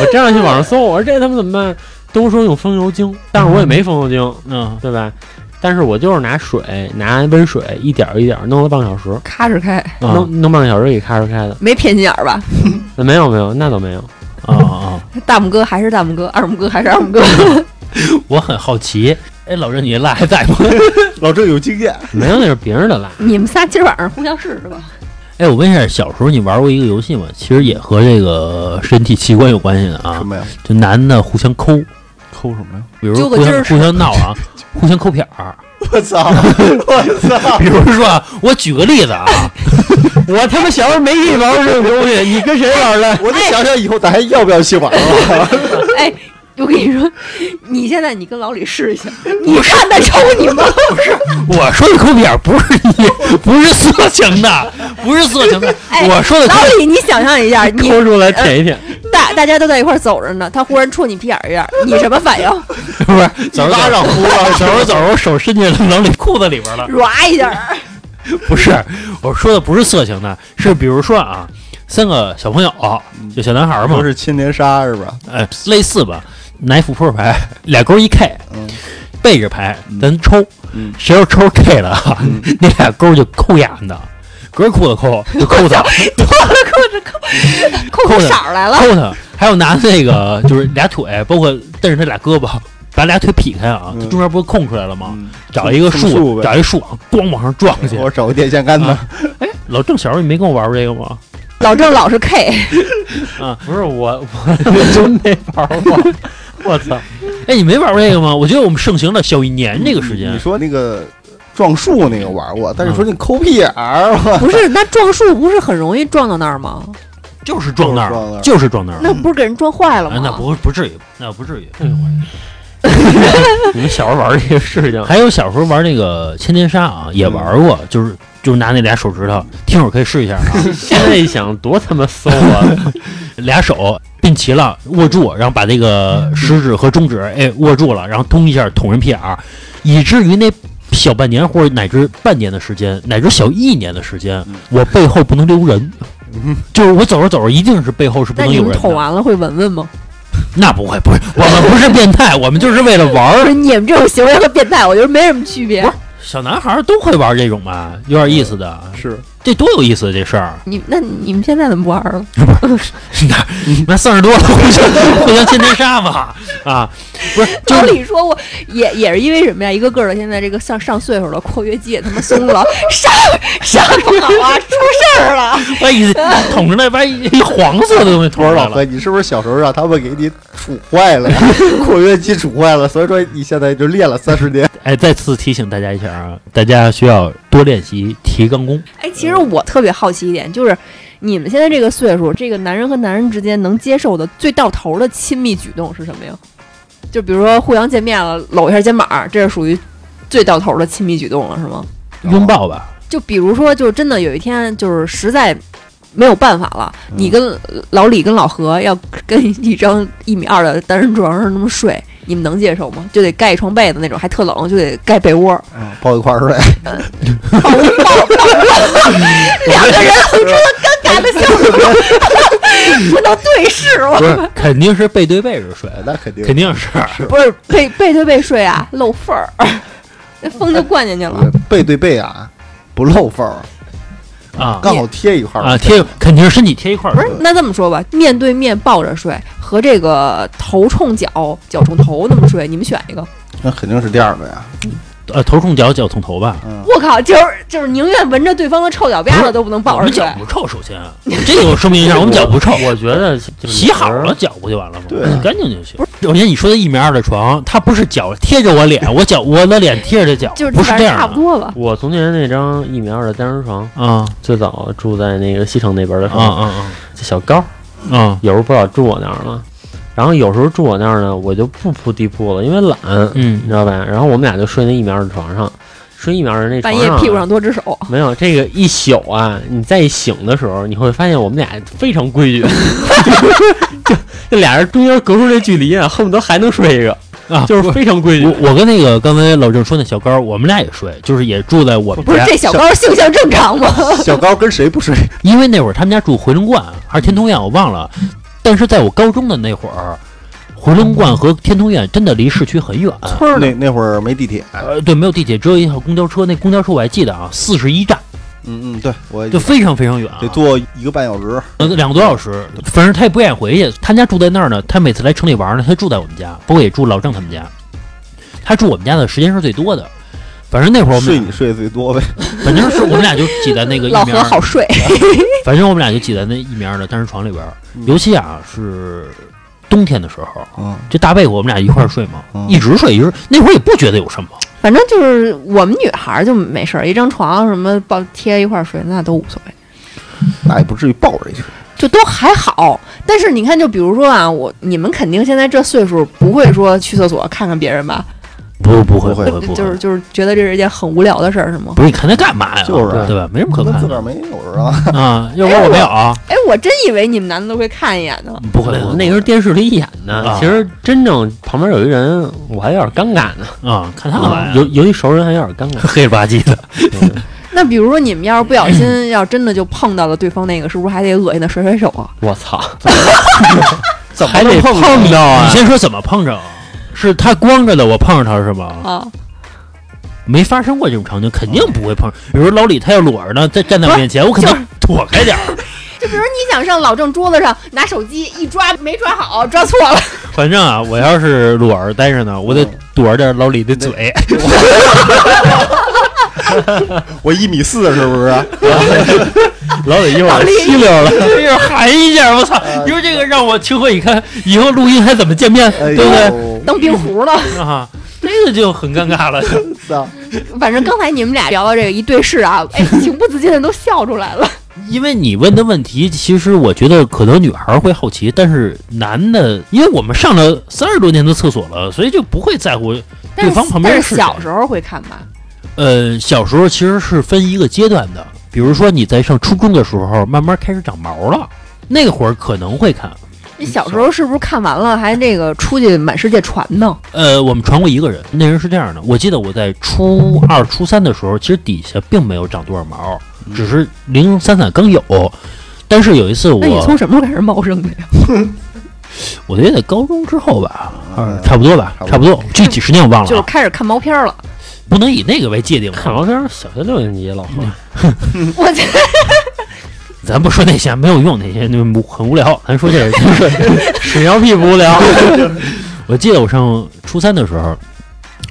我粘上去网上搜，我说这他妈怎么办？都说用风油精，但是我也没风油精，嗯对吧？但是我就是拿水，拿温水一点儿一点儿弄了半个小时，咔哧开，啊弄弄半个小时给咔哧开的。没偏心眼儿吧？那没有没有，那倒没有。啊啊！大拇哥还是大拇哥，二拇哥还是二拇哥。我很好奇，哎，老郑，你的蜡还在吗？老郑有经验，没有，那是别人的辣。你们仨今儿晚上互相试试吧。哎，我问一下，小时候你玩过一个游戏吗？其实也和这个身体器官有关系的啊什，么呀？就男的互相抠，抠什么呀？比如互相互相闹啊，互相抠片儿。我操！我操！比如说啊，我举个例子啊，我他妈小时候没跟你玩过这种东西，你跟谁玩的？我得想想以后咱还要不要去玩了。哎，我跟你说，你现在你跟老李试一下，你看他抽你吗？不是我说的抠片儿不是你，不是色情的，不是色情的。哎我说的抠老李，你想象一下，你抠出来舔一舔，大大家都在一块儿走着呢，他忽然戳你屁眼儿一下，你什么反应？不是走着走巴着走着走着，我手伸进老里裤子里边了。唰一下，不是，我说的不是色情的，是比如说啊，三个小朋友，就小男孩嘛不，是青年杀是吧？哎，类似吧，拿一副扑克牌，俩勾一 K，嗯背着牌咱抽，嗯谁要抽 K 了 那俩勾就抠眼的，隔着裤子抠 就抠他，扣出色儿来了。抠他，还有拿那个就是俩腿，包括蹬着他俩胳膊。把俩腿劈开啊，中间不是空出来了吗？嗯找一个种树树，呗找一树，咣往上撞去。我找个电线杆子啊，老郑小时候你没跟我玩过这个吗？老郑老是 K，不是我，我就没玩过。我操！哎，你没玩过这个吗？我觉得我们盛行了小一年这个时间你。说那个撞树那个玩过，但是说你抠屁眼儿，我 不是，那撞树不是很容易撞到那儿吗？就是撞那儿，就是撞那儿那不是给人撞坏了吗？啊，那不不至于，那不至于。你们小时候玩这些事情，还有小时候玩那个千年杀啊，也玩过，就是就是拿那俩手指头，听会儿可以试一下啊，现在一想多他妈馊啊！俩手并齐了，握住，然后把那个食指和中指哎握住了，然后通一下捅人屁眼儿，以至于那小半年或者乃至半年的时间，乃至小一年的时间，我背后不能留人，就是我走着走着一定是背后是不那你们能有人的。捅完了会闻闻吗？那不会，不是，我们不是变态，我们就是为了玩儿。是 你们这种行为和变态，我觉得没什么区别。小男孩儿都会玩这种吧，有点意思的，是这多有意思这事儿。你那你们现在怎么不玩了？那那三十多了，互相 互相天天杀嘛啊，不是，就照是理说，我也也是因为什么呀？一个个的现在这个上上岁数了，括约肌也他妈松了，上上不好啊，出事儿了。把一捅出来，把一一黄色的东西捅出来了。你是不是小时候让他们给你杵坏了呀？括约肌杵坏了，所以说你现在就练了三十年。哎，再次提醒大家一下啊，大家需要多练习提肛功。哎，其实我特别好奇一点，就是你们现在这个岁数，这个男人和男人之间能接受的最到头的亲密举动是什么呀？就比如说互相见面了，搂一下肩膀，这是属于最到头的亲密举动了，是吗？拥抱吧，就比如说，就真的有一天，就是实在没有办法了，你跟老李跟老何要跟一张一米二的单人床上那么睡，你们能接受吗？就得盖一床被子那种，还特冷，就得盖被窝，嗯，抱一块儿睡，抱抱抱，两个人露出了尴尬的笑容，不能对视吗？不是，肯定是背对背着睡，那肯定肯定是。不是背背对背睡啊，漏缝儿，那风就灌进去了。背对背啊，不漏缝儿，啊刚好贴一块儿啊，贴肯定是身体贴一块儿。，不是那这么说吧，面对面抱着睡和这个头冲脚、脚冲头那么睡，你们选一个？那肯定是第二个呀。呃，头冲脚，脚冲头吧。嗯，我靠，就是就是宁愿闻着对方的臭脚丫子都不能我抱着我们脚。不臭，首先这个我声明一下，我们脚不臭。我觉得洗好了脚不就完了吗？对干净就行。不是，首先你说的一米二的床，它不是脚贴着我脸，我脚我的脸贴着脚，就是不是差这样的不多吧。我从前那张一米二的单人床，啊最早住在那个西城那边的时啊啊，啊这小高啊啊！有时候不老住我那儿了，然后有时候住我那儿呢，我就不铺地铺了，因为懒，嗯你知道吧？然后我们俩就睡那一米二的床上，睡一米二的那床上，半夜屁股上多只手，没有这个一宿啊，你再一醒的时候，你会发现我们俩非常规矩，就 就俩人中间隔出这距离啊，恨不得还能睡一个，啊，就是非常规矩我。我跟那个刚才老郑说那小高，我们俩也睡，就是也住在我们家，不是这小高性向正常吗？小高跟谁不睡？因为那会儿他们家住回龙观还是天通苑，我忘了。但是在我高中的那会儿，回龙观和天通苑真的离市区很远。村儿呢？那那会儿没地铁。呃，对，没有地铁，只有一条公交车。那公交车我还记得啊，四十一站，嗯嗯，对，我就非常非常远、啊，得坐一个半小时。呃两个多小时。反正他也不愿意回去，他家住在那儿呢。他每次来城里玩呢，他住在我们家，不过也住老郑他们家。他住我们家的时间是最多的。反正那会儿我们俩，睡你睡的最多呗。反正是我们俩就挤在那个一老米二，何好睡，反正我们俩就挤在那一米二的单人床里边尤其啊是冬天的时候，嗯，这大被子我们俩一块儿睡嘛，嗯一直睡一直。那会儿也不觉得有什么，反正就是我们女孩儿就没事儿，一张床什么抱贴一块儿睡，那都无所谓。那也不至于抱着一睡。就都还好，但是你看，就比如说啊，我你们肯定现在这岁数不会说去厕所看看别人吧？不不会不会不会，就是就是觉得这是一件很无聊的事儿，是吗？不是你看他干嘛呀？就是啊对吧？没什么可看的自个儿没有是吧？啊。要不然我没有啊，哎，我真以为你们男的都会看一眼呢。不会，不会那个是电视里演的，啊其实真正旁边有一人，我还有点尴尬呢。啊，看他干嘛呀？有有一熟人还有点尴尬。黑了吧唧的，那比如说你们要是不小心，要真的就碰到了对方那个，是不是还得恶心的甩甩手啊？我操，怎么还得碰碰到啊你！先说怎么碰着？是他光着的，我碰着他是吧？啊，没发生过这种场景，肯定不会碰。比如老李他要裸着呢，在站在我面前，我肯定 躲开点儿。就比如你想上老郑桌子上拿手机一抓，没抓好，抓错了，反正啊，我要是裸着待着呢，我得躲着点老李的嘴。我一米四是不是？老得一会儿吸溜了。一会儿喊一下，我操！你说这个让我情何以堪？以后录音还怎么见面，哎对不对？当冰壶了。啊，这个就很尴尬了。操 反正刚才你们俩聊到这个一对视啊，哎，情不自禁的都笑出来了。因为你问的问题，其实我觉得可能女孩会好奇，但是男的，因为我们上了三十多年的厕所了，所以就不会在乎。对方旁边但是谁是小时候会看吧？呃，小时候其实是分一个阶段的，比如说你在上初中的时候，慢慢开始长毛了，那会儿可能会看。你小时候是不是看完了还那个出去满世界传呢？呃，我们传过一个人，那人是这样的，我记得我在初二、初三的时候，其实底下并没有长多少毛，只是零零散散刚有。但是有一次我那，你从什么时候开始茂盛的呀？我觉得在高中之后吧，嗯差不多吧，差不多具体时间我忘了啊，就是开始看毛片儿了。不能以那个为界定。看毛片儿，小学六年级老何，我这 咱不说那些没有用，那些那很无聊。咱说这个，屎尿屁不无聊。我记得我上初三的时候，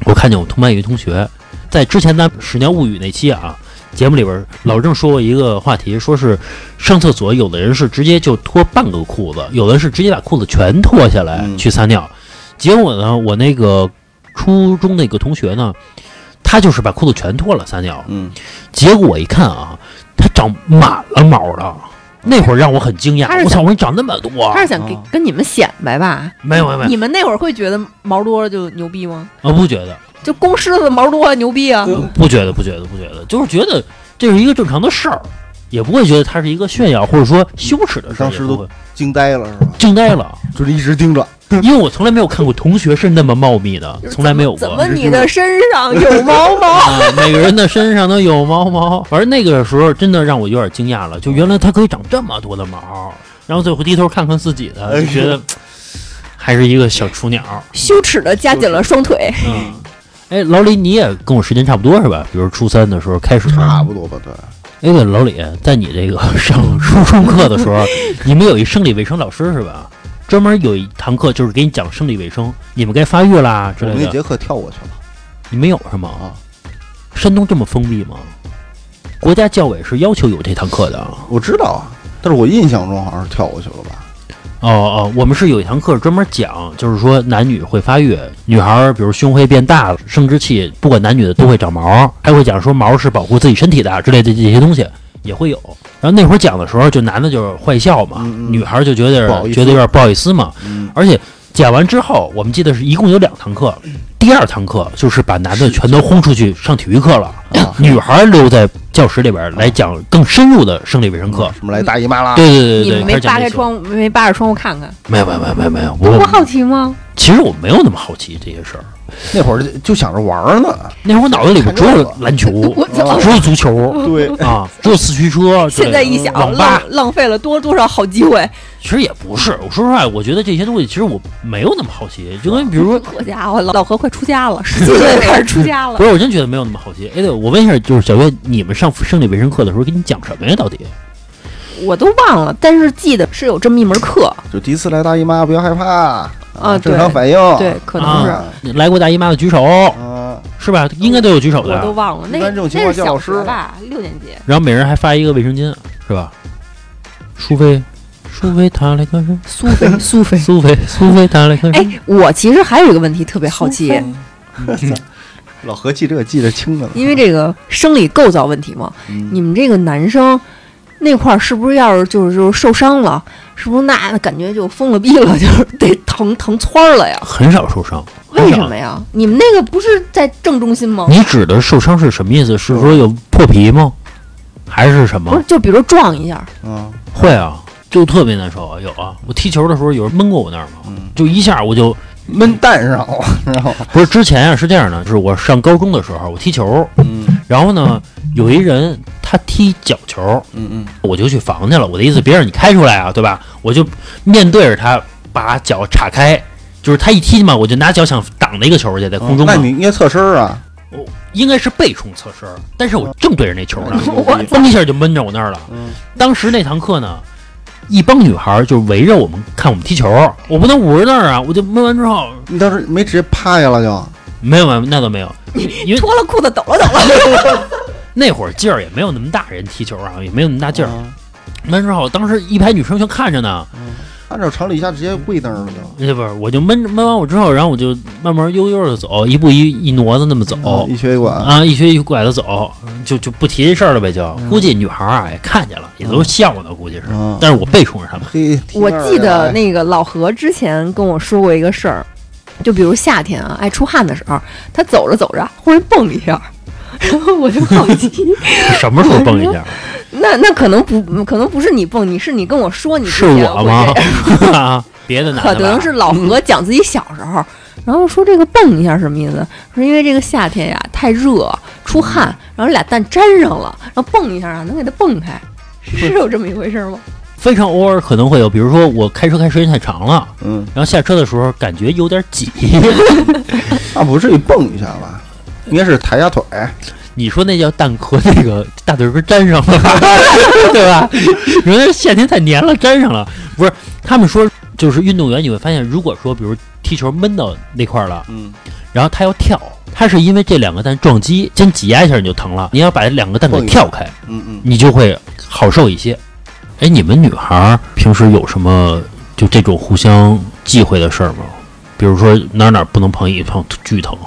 我看见我同班有一同学，在之前咱《屎尿物语》那期啊节目里边，老郑说过一个话题，说是上厕所，有的人是直接就脱半个裤子，有的是直接把裤子全脱下来嗯去撒尿。结果呢，我那个初中那个同学呢，他就是把裤子全脱了撒尿，嗯，结果我一看啊，他长满了毛了。那会儿让我很惊讶我操！我说你长那么多，他是想给哦跟你们显摆吧？没有没有没有你们那会儿会觉得毛多了就牛逼吗？啊，不觉得，就公狮子毛多牛逼啊！不觉得，不觉得，不觉得，就是觉得这是一个正常的事儿，也不会觉得它是一个炫耀或者说羞耻的事儿，当时都惊呆了是吧？惊呆了，就是一直盯着，因为我从来没有看过同学是那么茂密的，从来没有过。怎么你的身上有毛毛？啊，每个人的身上都有毛毛，反正那个时候真的让我有点惊讶了，就原来它可以长这么多的毛，然后最后低头看看自己的，就觉得 还是一个小雏鸟。羞耻的夹紧了双腿。嗯，哎，老李，你也跟我时间差不多是吧？比如初三的时候开始。差不多吧？对，哎，对，老李，在你这个 上初中课的时候，你们有一生理卫生老师是吧？专门有一堂课就是给你讲生理卫生，你们该发育啦之类的。我们那节课跳过去了你没有是吗？啊。山东这么封闭吗？国家教委是要求有这堂课的。我知道啊，但是我印象中好像是跳过去了吧？哦哦，我们是有一堂课专门讲，就是说男女会发育，女孩儿比如胸会变大，生殖器不管男女的都会长毛，还会讲说毛是保护自己身体的之类的这些东西也会有。然后那会儿讲的时候，就男的就是坏笑嘛，嗯嗯女孩儿就觉得觉得有点不好意思嘛。嗯，而且讲完之后，我们记得是一共有两堂课，第二堂课就是把男的全都轰出去上体育课了，啊女孩儿留在教室里边儿来讲更深入的生理卫生课。什么来大姨妈啦？对对对对对，你没扒开窗，没扒着窗户看看，没有没有没有没有没有，不我好奇吗？其实我没有那么好奇这些事儿。那会儿就就想着玩儿呢。那会儿我脑子里边只有篮球，只有足球对，啊，只有四驱车。现在一想，浪浪费了多多少好机会。其实也不是。我说实话，我觉得这些东西其实我没有那么好奇。就跟比如说，好家伙，老老何快出家了，十几岁开始出家了不。是，我真觉得没有那么好奇。哎，对，我问一下，就是小月，你们上生理卫生课的时候给你讲什么呀？到底？我都忘了，但是记得是有这么一门课，就第一次来大姨妈不要害怕啊正常反应。对，可能是、啊来过大姨妈的举手，啊，是吧？应该都有举手的我都。忘了。那那是小学吧，六年级。然后每人还发一个卫生巾，是吧？苏菲，苏菲塔来看苏菲，苏菲。苏菲，苏菲塔来看哎，我其实还有一个问题特别好奇，老何记这个记得清的。因为这个生理构造问题嘛，嗯你们这个男生那块儿是不是要是就是就是受伤了，是不是那感觉就疯了逼了，就是得疼疼窜儿了呀？很少受伤。为什么呀？你们那个不是在正中心吗？你指的受伤是什么意思？是说有破皮吗？还是什么不是，？就比如撞一下，嗯会啊，就特别难受啊，有啊。我踢球的时候有人闷过我那儿嘛，嗯，就一下我就闷蛋上了，然后？不是之前啊是这样的，就是我上高中的时候我踢球，嗯然后呢有一人他踢脚球，嗯嗯，我就去防去了。我的意思别让你开出来啊，对吧？我就面对着他把脚岔开，就是他一踢嘛，我就拿脚想挡那个球去，在空中。哦那你应该侧身啊。我应该是背冲侧身，但是我正对着那球呢，嘣一下就闷着我那儿了。嗯当时那堂课呢，一帮女孩就围着我们看我们踢球，我不能捂着那儿啊，我就闷完之后，你当时没直接趴下了就？没有没有，那倒没有，因为脱了裤子抖了抖了。那会儿劲儿也没有那么大，人踢球啊也没有那么大劲儿。啊。闷之后，当时一排女生全看着呢，按照常理一下直接跪那儿了就。那不是，我就闷闷完我之后，然后我就慢慢悠悠的走，一步一一挪子那么走。啊一瘸一拐，啊，一瘸一拐的走，就就不提这事儿了呗，就。估计女孩儿啊也看见了，也都笑呢，估计是。嗯但是我背冲着他们，嘿，我记得那那个老何之前跟我说过一个事儿，就比如夏天啊，爱出汗的时候，他走着走着忽然蹦一下，然 后我就好奇，什么时候蹦一下？那那可能不可能不是你蹦，你是你跟我说你是我吗 别的男可的可能是老何讲自己小时候，然后说这个蹦一下什么意思？说因为这个夏天呀太热出汗，然后俩蛋粘上了，然后蹦一下啊能给它蹦开，是有这么一回事吗？非常偶尔可能会有，比如说我开车开时间太长了，嗯，然后下车的时候感觉有点挤。那不至于蹦一下吧？应该是抬下腿，你说那叫蛋壳，那个大腿根粘上了，对吧？你说那夏天太黏了，粘上了。不是，他们说就是运动员，你会发现，如果说比如踢球闷到那块儿了，嗯，然后他要跳，他是因为这两个蛋撞击，先挤压一下你就疼了，你要把这两个蛋给跳开，嗯嗯，你就会好受一些。哎，你们女孩儿平时有什么就这种互相忌讳的事儿吗？比如说哪儿哪儿不能碰一碰，巨疼。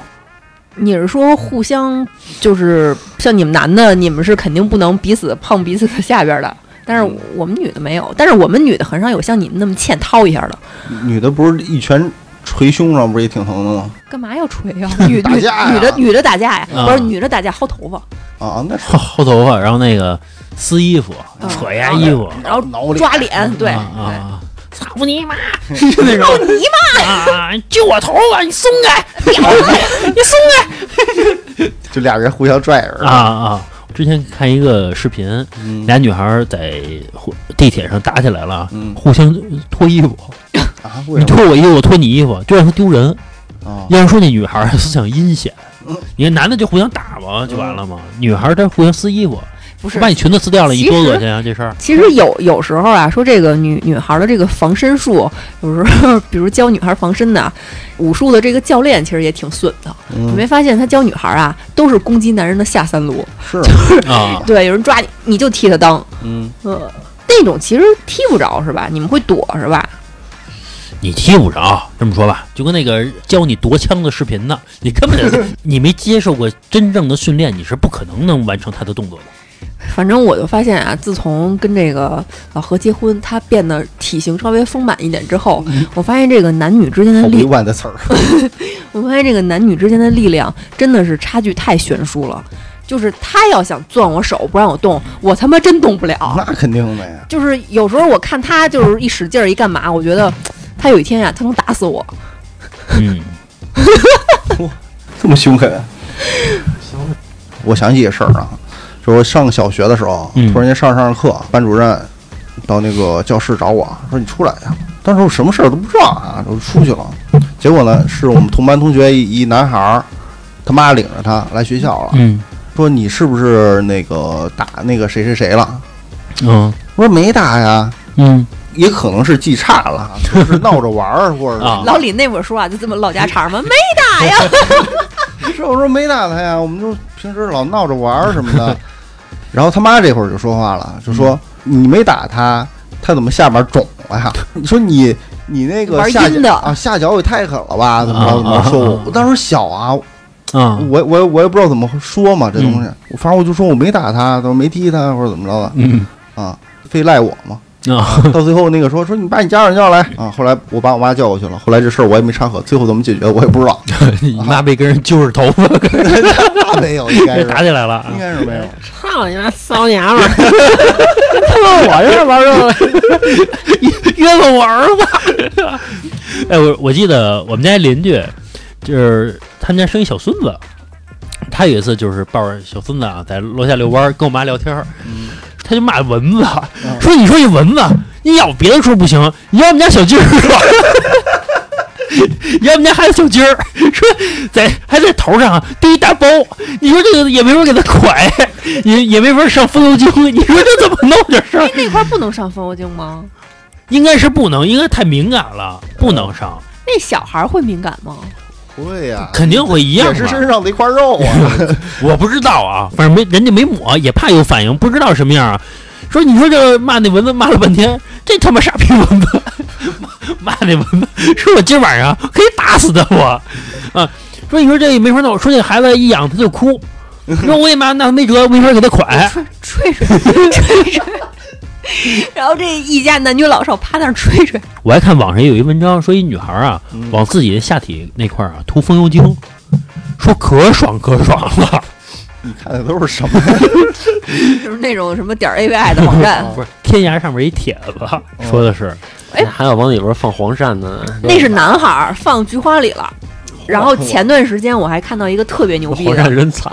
你是说互相就是像你们男的，你们是肯定不能彼此碰彼此的下边的，但是我们女的没有，但是我们女的很少有像你们那么欠掏一下的。女的不是一拳捶胸上，不是也挺疼的吗？干嘛要捶呀？女女打架呀。女的女的打架呀，啊。不是女的打架薅头发，啊，那是。薅薅头发，然后那个撕衣服、嗯。扯人家衣服，然后挠抓脸，对啊对。啊，操你妈！是那种你妈！啊，揪我头发，你松开！你松开 就俩人互相拽着！啊啊！之前看一个视频，嗯俩女孩在地铁上打起来了，嗯互相脱衣服，啊，你脱我衣服，我脱你衣服，就让她丢人。啊？要是说那女孩儿思想阴险嗯，你看男的就互相打嘛，就完了嘛。女孩儿她互相撕衣服，不是把你裙子撕掉了，你多恶心啊！这事儿其实有有时候啊，说这个女女孩的这个防身术，有时候 比如教女孩防身的武术的这个教练，其实也挺损的。你嗯，没发现他教女孩啊，都是攻击男人的下三路？是，啊，对，有人抓你，你就替他当，嗯，呃，那种其实踢不着是吧？你们会躲是吧？你踢不着。这么说吧，就跟那个教你夺枪的视频呢，你根本就你没接受过真正的训练，你是不可能能完成他的动作的。反正我就发现啊，自从跟这个老何结婚，他变得体型稍微丰满一点之后，我发现这个男女之间的力委力，婉的词儿，我发现这个男女之间的力量真的是差距太悬殊了。就是他要想攥我手不让我动，我他妈真动不了。那肯定的呀。就是有时候我看他就是一使劲儿一干嘛，我觉得他有一天呀、他能打死我。嗯，这么凶狠。我想起一个事儿啊，就是我上小学的时候，嗯突然间上着上着课，班主任到那个教室找我说：“你出来呀！”当时我什么事儿都不知道啊，我就出去了。结果呢，是我们同班同学一一男孩儿，他妈领着他来学校了，嗯说：“你是不是那个打那个谁谁谁了嗯？”我说：“没打呀。”嗯也可能是记差了，就是闹着玩儿，或者是啊老李那本书啊，就这么老家常吗，没打呀。是我说没打他呀，我们就平时老闹着玩儿什么的。然后他妈这会儿就说话了，就说你没打他，他怎么下边肿了呀？你 说你你那个下脚啊下脚也太狠了吧？怎么着怎么着说我？我当时小啊，啊我我我也不知道怎么说嘛，这东西，我反正我就说我没打他，都没踢他或者怎么着的嗯啊，非赖我嘛。啊 到最后那个说说你把你家长叫来啊，后来我把我妈叫过去了，后来这事儿我也没掺和，最后怎么解决我也不知道，你妈被跟人揪着头发 那没有，应该是打起来了应该是没有。操你妈骚娘们儿！他妈我这玩儿这冤枉我儿子。哎，我我记得我们家邻居，就是他们家生一小孙子，他有一次就是抱着小孙子啊，在楼下遛弯儿，跟我妈聊天儿，他就骂蚊子，说你说你蚊子，你咬别的时候不行，你咬我们家小鸡儿吧。咬我们家孩子小鸡儿，说在还在头上啊钉一大包，你说这个也没法给他拐，也也没法上风油精，你说这怎么弄这事儿哎，？那块儿不能上风油精吗？应该是不能，应该太敏感了，不能上。那小孩儿会敏感吗？不会呀，肯定会一样也是身上的一块肉啊。我不知道啊，反正没人家没抹，也怕有反应，不知道什么样啊。说你说这骂那蚊子骂了半天，这他妈傻逼蚊子，骂那蚊子，说我今晚上可以打死他我啊。说你说这没法弄，说这孩子一痒他就哭，说我也妈那没辙，没法给他蒯。吹吹吹吹吹，然后这一家男女老少趴那儿吹吹，我还看网上有一文章，说一女孩啊嗯。往自己的下体那块儿啊涂风油精，说可爽可爽了。你看的都是什么？就是那种什么点儿 AVI 的网站，不是天涯上面一帖子，说的是。哎。还有往里边放黄鳝呢，那是男孩儿放菊花里了。然后前段时间我还看到一个特别牛逼黄鳝的，人惨，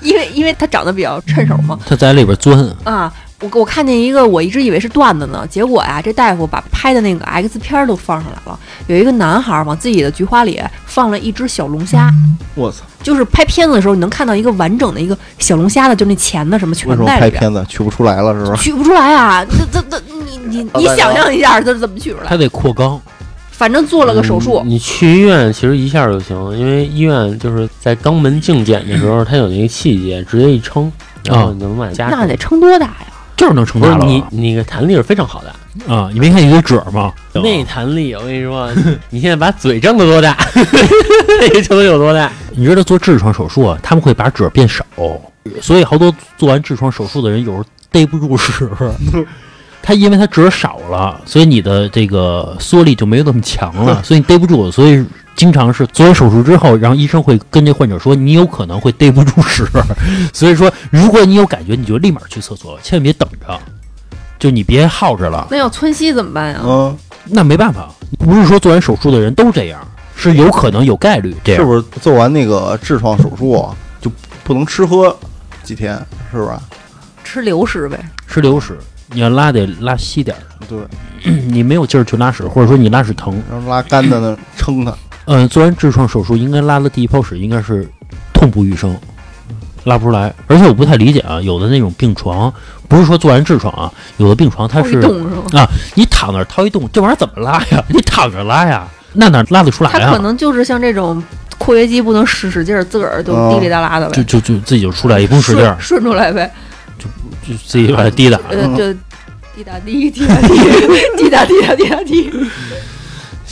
因为因为他长得比较趁手嘛，他在里边钻，啊，我我看见一个，我一直以为是段子呢，结果呀，这大夫把拍的那个 X 片儿都放上来了。有一个男孩儿往自己的菊花里放了一只小龙虾，我操！就是拍片子的时候，你能看到一个完整的一个小龙虾的，就那钳子什么全为什么在里边，拍片子取不出来了是吧？取不出来啊！这这这，你你你想象一下，这是怎么取出来？他得扩肛。反正做了个手术嗯，你去医院其实一下就行，因为医院就是在肛门镜检的时候，它有那个器械，直接一撑，然后你就能把它夹。那得撑多大呀？就是能撑不是大了你你个弹力是非常好的，啊！你没看一个褶吗？内弹力我跟你说，你现在把嘴张得多大，那个就能有多大。你知道做痔疮手术啊，他们会把褶变少，所以好多做完痔疮手术的人有时候逮不住屎。他因为他褶少了，所以你的这个缩力就没有那么强了，所以你逮不住，所以经常是做完手术之后，然后医生会跟这患者说，你有可能会逮不住屎，所以说如果你有感觉，你就立马去厕所，千万别等着，就你别耗着了。那要窜稀怎么办呀？嗯，那没办法，不是说做完手术的人都这样，是有可能有概率这样。是不是做完那个痔疮手术啊就不能吃喝几天？是不是？吃流食呗。吃流食，你要拉得拉稀点儿对，你没有劲儿去拉屎，或者说你拉屎疼。然后拉干的呢，撑它。嗯，做完痔疮手术，应该拉的第一泡屎应该是痛不欲生，拉不出来。而且我不太理解啊，有的那种病床，不是说做完痔疮啊，有的病床它是洞是吗？你躺那儿掏一洞，这玩意儿怎么拉呀？你躺着拉呀，那哪拉得出来它可？能就是像这种括约肌不能使使劲儿，自个儿就哦滴里哒啦的呗，就就就自己就出来，也不用使劲儿顺，出来呗。就就自己把它滴打。呃，就滴答滴，滴答 滴，滴答滴答滴答滴。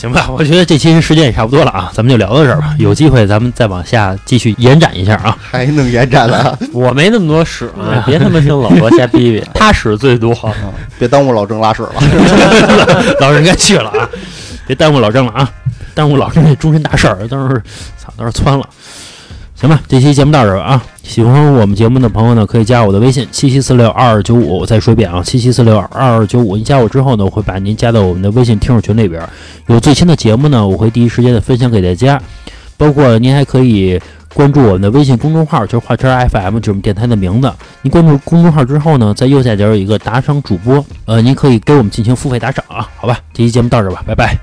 行吧，我觉得这期时间也差不多了啊，咱们就聊到这儿吧。有机会咱们再往下继续延展一下啊。还能延展了，我没那么多屎啊，别他妈听老罗瞎逼逼，他屎最多。嗯别耽误老郑拉屎了。老郑该去了啊，别耽误老郑了啊，耽误老郑这终身大事儿，到时候操，到时候窜了。行吧，这期节目到这儿吧啊！喜欢我们节目的朋友呢，可以加我的微信七七四六二二九五。我再说一遍啊，七七四六二二九五。你加我之后呢，我会把您加到我们的微信听众群里边。有最新的节目呢，我会第一时间的分享给大家。包括您还可以关注我们的微信公众号，就是画圈 FM，就是我们电台的名字。您关注公众号之后呢，在右下角有一个打赏主播，呃，您可以给我们进行付费打赏啊。好吧，这期节目到这吧，拜拜。